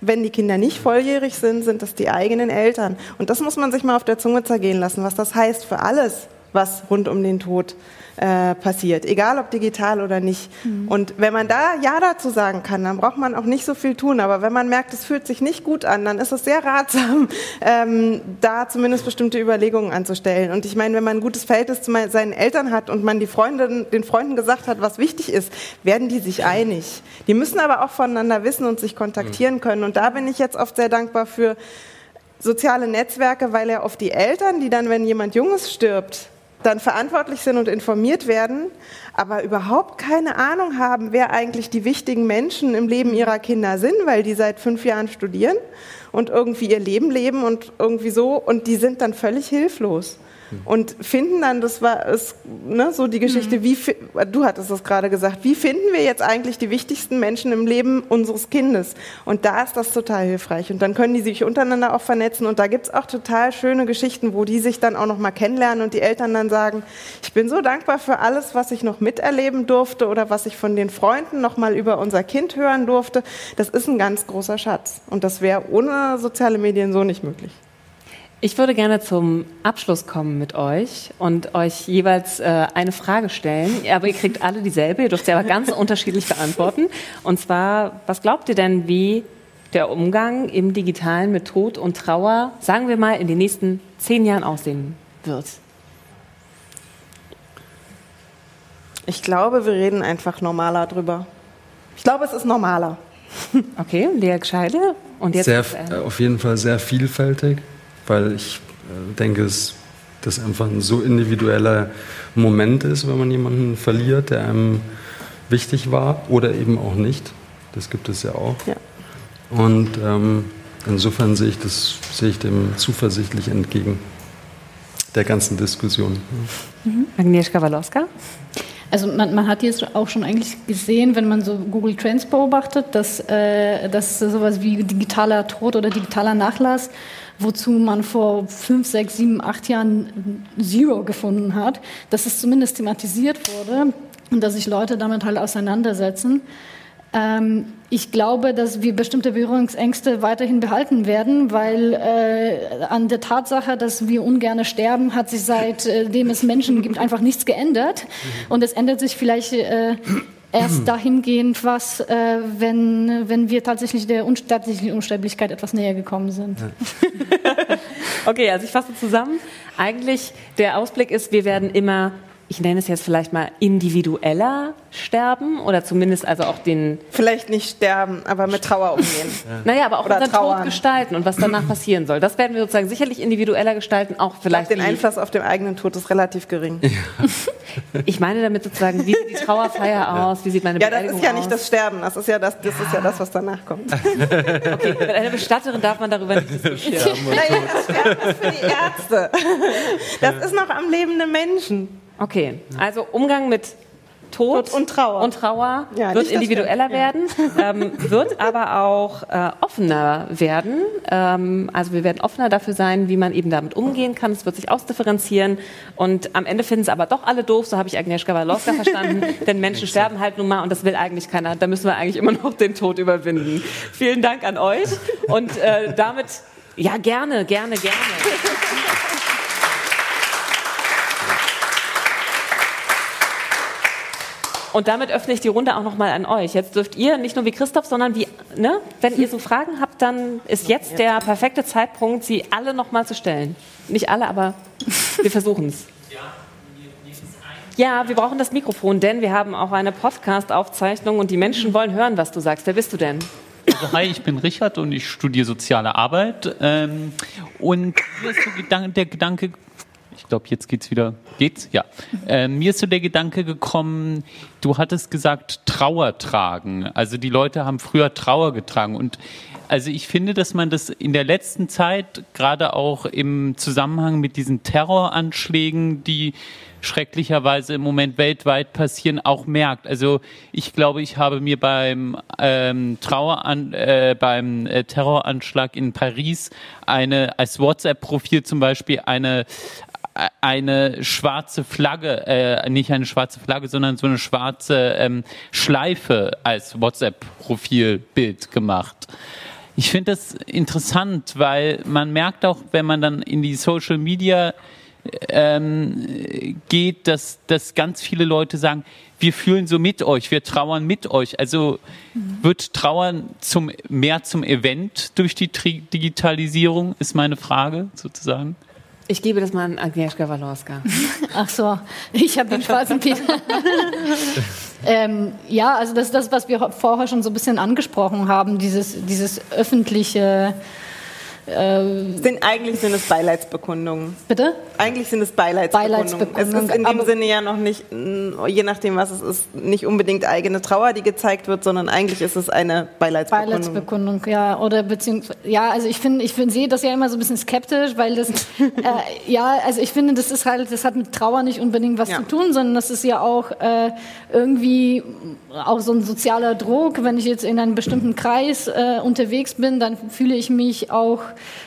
wenn die Kinder nicht volljährig sind, sind das die eigenen Eltern. Und das muss man sich mal auf der Zunge zergehen lassen, was das heißt für alles, was rund um den Tod äh, passiert, egal ob digital oder nicht. Mhm. Und wenn man da Ja dazu sagen kann, dann braucht man auch nicht so viel tun. Aber wenn man merkt, es fühlt sich nicht gut an, dann ist es sehr ratsam, ähm, da zumindest bestimmte Überlegungen anzustellen. Und ich meine, wenn man ein gutes Verhältnis zu seinen Eltern hat und man die Freunde, den Freunden gesagt hat, was wichtig ist, werden die sich einig. Die müssen aber auch voneinander wissen und sich kontaktieren mhm. können. Und da bin ich jetzt oft sehr dankbar für soziale Netzwerke, weil ja oft die Eltern, die dann, wenn jemand Junges stirbt, dann verantwortlich sind und informiert werden, aber überhaupt keine Ahnung haben, wer eigentlich die wichtigen Menschen im Leben ihrer Kinder sind, weil die seit fünf Jahren studieren und irgendwie ihr Leben leben und irgendwie so, und die sind dann völlig hilflos und finden dann, das war es, ne, so die Geschichte, mhm. wie du hattest es gerade gesagt, wie finden wir jetzt eigentlich die wichtigsten Menschen im Leben unseres Kindes? Und da ist das total hilfreich. Und dann können die sich untereinander auch vernetzen. Und da gibt es auch total schöne Geschichten, wo die sich dann auch noch mal kennenlernen und die Eltern dann sagen, ich bin so dankbar für alles, was ich noch miterleben durfte oder was ich von den Freunden noch mal über unser Kind hören durfte. Das ist ein ganz großer Schatz. Und das wäre ohne soziale Medien so nicht möglich. Ich würde gerne zum Abschluss kommen mit euch und euch jeweils äh, eine Frage stellen. Aber ihr kriegt alle dieselbe, ihr dürft sie aber ganz unterschiedlich beantworten. Und zwar, was glaubt ihr denn, wie der Umgang im Digitalen mit Tod und Trauer, sagen wir mal, in den nächsten zehn Jahren aussehen wird? Ich glaube, wir reden einfach normaler drüber. Ich glaube, es ist normaler. Okay, Lea Gescheide. Und jetzt sehr, äh, auf jeden Fall sehr vielfältig, weil ich äh, denke, dass das einfach ein so individueller Moment ist, wenn man jemanden verliert, der einem wichtig war oder eben auch nicht. Das gibt es ja auch. Ja. Und ähm, insofern sehe ich, das, sehe ich dem zuversichtlich entgegen, der ganzen Diskussion. Agnieszka Walowska. Also man, man hat jetzt auch schon eigentlich gesehen, wenn man so Google Trends beobachtet, dass, äh, dass sowas wie digitaler Tod oder digitaler Nachlass, wozu man vor fünf, sechs, sieben, acht Jahren Zero gefunden hat, dass es zumindest thematisiert wurde und dass sich Leute damit halt auseinandersetzen. Ähm, ich glaube, dass wir bestimmte Berührungsängste weiterhin behalten werden, weil äh, an der Tatsache, dass wir ungern sterben, hat sich seitdem es Menschen gibt einfach nichts geändert. Und es ändert sich vielleicht äh, erst dahingehend was, äh, wenn, wenn wir tatsächlich der tatsächlichen Unsterblichkeit etwas näher gekommen sind. Okay, also ich fasse zusammen. Eigentlich der Ausblick ist, wir werden immer, ich nenne es jetzt vielleicht mal individueller sterben oder zumindest also auch den, Vielleicht nicht sterben, aber mit Trauer umgehen. naja, aber auch Oder unseren trauern. Tod gestalten und was danach passieren soll. Das werden wir sozusagen sicherlich individueller gestalten, auch vielleicht. Den wie- Einfluss auf den eigenen Tod ist relativ gering. Ich meine damit sozusagen, wie sieht die Trauerfeier aus, wie sieht meine Ja, das Beerdigung ist ja nicht aus? das Sterben, das ist ja das, das, ist ja das was danach kommt. Okay, mit einer Bestatterin darf man darüber nicht diskutieren. Naja, das Sterben ist für die Ärzte. Das ist noch am lebenden Menschen. Okay, also Umgang mit Tod Und- und Trauer. und Trauer Ja, wird individueller werden, ähm, wird aber auch äh, offener werden. Ähm, also wir werden offener dafür sein, wie man eben damit umgehen kann. Es wird sich ausdifferenzieren und am Ende finden es aber doch alle doof, so habe ich Agnieszka Walowska verstanden, denn Menschen sterben halt nun mal und das will eigentlich keiner. Da müssen wir eigentlich immer noch den Tod überwinden. Vielen Dank an euch und äh, damit, ja gerne, gerne, gerne. Und damit öffne ich die Runde auch nochmal an euch. Jetzt dürft ihr nicht nur wie Christoph, sondern wie, ne, wenn ihr so Fragen habt, dann ist jetzt der perfekte Zeitpunkt, sie alle nochmal zu stellen. Nicht alle, aber wir versuchen es. Ja, wir brauchen das Mikrofon, denn wir haben auch eine Podcast-Aufzeichnung und die Menschen wollen hören, was du sagst. Wer bist du denn? Also, hi, ich bin Richard und ich studiere soziale Arbeit. Ähm, und mir ist der Gedanke, ich glaube, jetzt geht's wieder. Geht's? Ja. Ähm, mir ist so der Gedanke gekommen, du hattest gesagt, Trauer tragen. Also die Leute haben früher Trauer getragen. Und also ich finde, dass man das in der letzten Zeit, gerade auch im Zusammenhang mit diesen Terroranschlägen, die schrecklicherweise im Moment weltweit passieren, auch merkt. Also ich glaube, ich habe mir beim ähm, Traueran äh, beim äh, Terroranschlag in Paris eine als WhatsApp-Profil zum Beispiel eine eine schwarze Flagge, äh, nicht eine schwarze Flagge, sondern so eine schwarze ähm, Schleife als WhatsApp-Profilbild gemacht. Ich finde das interessant, weil man merkt auch, wenn man dann in die Social Media ähm, geht, dass, dass ganz viele Leute sagen, wir fühlen so mit euch, wir trauern mit euch. Also wird Trauern zum, mehr zum Event durch die Digitalisierung, ist meine Frage sozusagen. Ich gebe das mal an Agnieszka Walorska. Ach so, ich habe den schwarzen Peter. ähm, ja, also das ist das, was wir vorher schon so ein bisschen angesprochen haben, dieses, dieses öffentliche. Äh, Sind, eigentlich sind es Beileidsbekundungen. bitte? Eigentlich sind es Beileidsbekundungen. Beileidsbekundungen, Es ist in dem Sinne ja noch nicht, mh, je nachdem was es ist, nicht unbedingt eigene Trauer, die gezeigt wird, sondern eigentlich ist es eine Beileidsbekundung. Beileidsbekundung, ja, oder beziehungsweise, ja, also ich finde, ich finde, sehe das ja immer so ein bisschen skeptisch, weil das, äh, ja, also ich finde, das ist halt, das hat mit Trauer nicht unbedingt was Ja. zu tun, sondern das ist ja auch äh, irgendwie auch so ein sozialer Druck. Wenn ich jetzt in einem bestimmten Kreis äh, unterwegs bin, dann fühle ich mich auch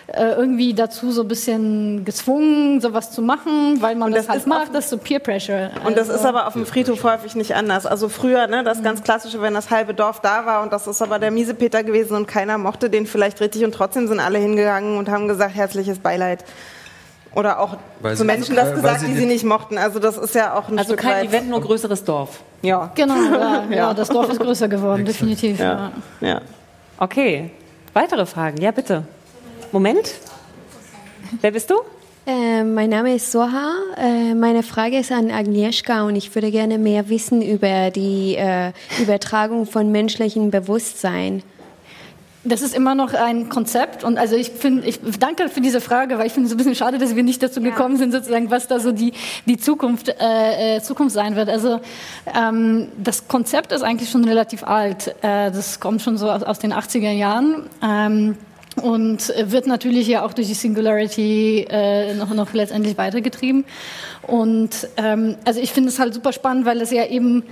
äh, irgendwie dazu so ein bisschen gezwungen, sowas zu machen, weil man Und das, das halt ist macht, das ist so Peer Pressure. Und das Also- ist aber auf dem Friedhof häufig nicht anders. Also früher, ne, Mhm. das ganz klassische, wenn das halbe Dorf da war und das ist aber der Miesepeter gewesen und keiner mochte den vielleicht richtig und trotzdem sind alle hingegangen und haben gesagt, herzliches Beileid. Oder auch Weil zu Menschen das weil gesagt, sie die sie nicht mochten. Also das ist ja auch ein Also Stück kein weit. Event, nur größeres Dorf. Ja, Genau, ja, ja. das Dorf ist größer geworden, definitiv. Ja. ja. Okay. Weitere Fragen? Ja, bitte. Moment. Wer bist du? Äh, mein Name ist Soha. Äh, meine Frage ist an Agnieszka und ich würde gerne mehr wissen über die äh, Übertragung von menschlichem Bewusstsein. Das ist immer noch ein Konzept und also ich finde, ich danke für diese Frage, weil ich finde es ein bisschen schade, dass wir nicht dazu gekommen sind, sozusagen, was da so die die Zukunft äh, äh, Zukunft sein wird. Also ähm, das Konzept ist eigentlich schon relativ alt. Äh, das kommt schon so aus, aus den 80er Jahren. Ähm, und wird natürlich ja auch durch die Singularity äh, noch, noch letztendlich weitergetrieben. Und ähm, also ich finde es halt super spannend, weil es ja eben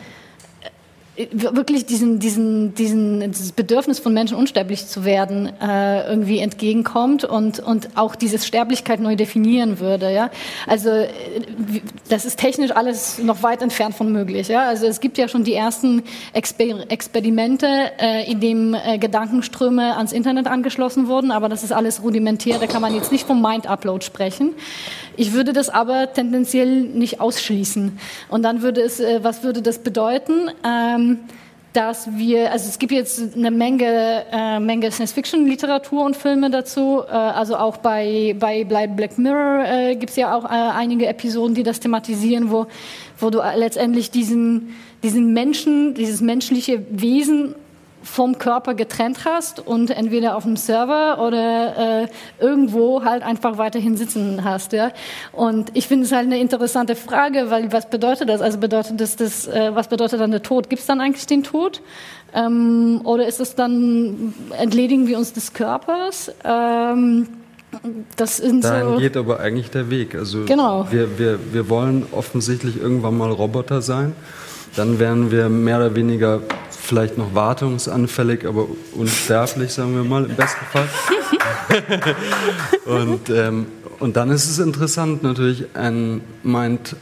wirklich diesen, diesen, diesen, dieses Bedürfnis von Menschen unsterblich zu werden äh, irgendwie entgegenkommt und, und auch diese Sterblichkeit neu definieren würde. Ja? Also äh, das ist technisch alles noch weit entfernt von möglich. Ja? Also es gibt ja schon die ersten Exper Experimente, äh, in dem äh, Gedankenströme ans Internet angeschlossen wurden, aber das ist alles rudimentär, da kann man jetzt nicht vom Mind-Upload sprechen. Ich würde das aber tendenziell nicht ausschließen. Und dann würde es, äh, was würde das bedeuten? Ähm, dass wir, also es gibt jetzt eine Menge, äh, Menge Science-Fiction-Literatur und Filme dazu. Äh, also auch bei, bei Black Mirror äh, gibt es ja auch äh, einige Episoden, die das thematisieren, wo, wo du letztendlich diesen, diesen Menschen, dieses menschliche Wesen vom Körper getrennt hast und entweder auf dem Server oder äh, irgendwo halt einfach weiterhin sitzen hast. Ja? Und ich finde es halt eine interessante Frage, weil was bedeutet das? Also bedeutet das, das äh, was bedeutet dann der Tod? Gibt es dann eigentlich den Tod? Ähm, oder ist es dann, entledigen wir uns des Körpers? Ähm, das sind Dahin so geht aber eigentlich der Weg. Also Genau. wir, wir, wir wollen offensichtlich irgendwann mal Roboter sein. Dann wären wir mehr oder weniger vielleicht noch wartungsanfällig, aber unsterblich, sagen wir mal, im besten Fall. und, ähm, und dann ist es interessant, natürlich ein Mind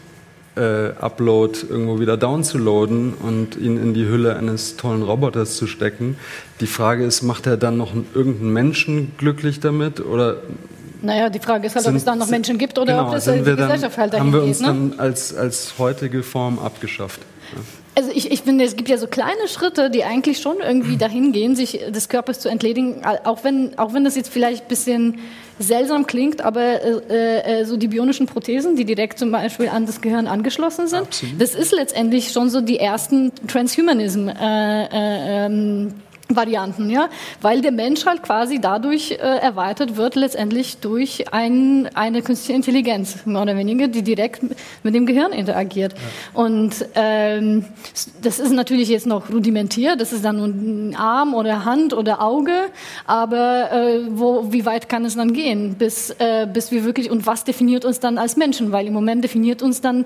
äh, Upload irgendwo wieder downzuladen und ihn in die Hülle eines tollen Roboters zu stecken. Die Frage ist, macht er dann noch einen, irgendeinen Menschen glücklich damit oder Naja, die Frage ist halt, ob Sind- es dann noch Menschen gibt oder genau, ob das die Gesellschaft halt dahin haben wir geht. uns Ne? dann als, als heutige Form abgeschafft. Ja. Also ich, ich finde, es gibt ja so kleine Schritte, die eigentlich schon irgendwie dahin gehen, sich des Körpers zu entledigen, auch wenn, auch wenn das jetzt vielleicht ein bisschen seltsam klingt, aber äh, äh, so die bionischen Prothesen, die direkt zum Beispiel an das Gehirn angeschlossen sind, das ist letztendlich schon so die ersten Transhumanism. Äh, äh, ähm, Varianten, ja, weil der Mensch halt quasi dadurch äh, erweitert wird, letztendlich durch ein, eine künstliche Intelligenz, mehr oder weniger, die direkt mit dem Gehirn interagiert. Und ähm, das ist natürlich jetzt noch rudimentär, das ist dann nur ein Arm oder Hand oder Auge, aber äh, wo, wie weit kann es dann gehen, bis, äh, bis wir wirklich, und was definiert uns dann als Menschen, weil im Moment definiert uns dann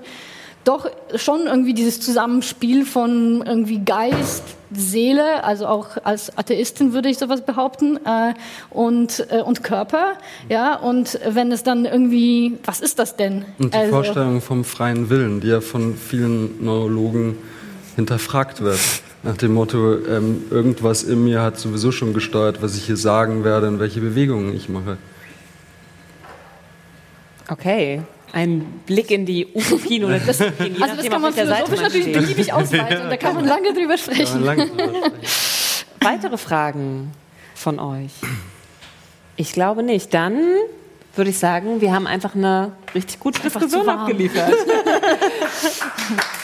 doch schon irgendwie dieses Zusammenspiel von irgendwie Geist, Seele, also auch als Atheistin würde ich sowas behaupten, äh, und, äh, und Körper, ja, und wenn es dann irgendwie, was ist das denn? Und die Also- Vorstellung vom freien Willen, die ja von vielen Neurologen hinterfragt wird. Nach dem Motto, ähm, irgendwas in mir hat sowieso schon gesteuert, was ich hier sagen werde und welche Bewegungen ich mache. Okay. Ein Blick in die Utopien oder Dystopien, Also das kann man auf welcher Seite philosophisch natürlich beliebig ausweiten, da kann man lange drüber sprechen. Lange drüber sprechen. Weitere Fragen von euch? Ich glaube nicht. Dann würde ich sagen, wir haben einfach eine richtig gute Diskussion abgeliefert.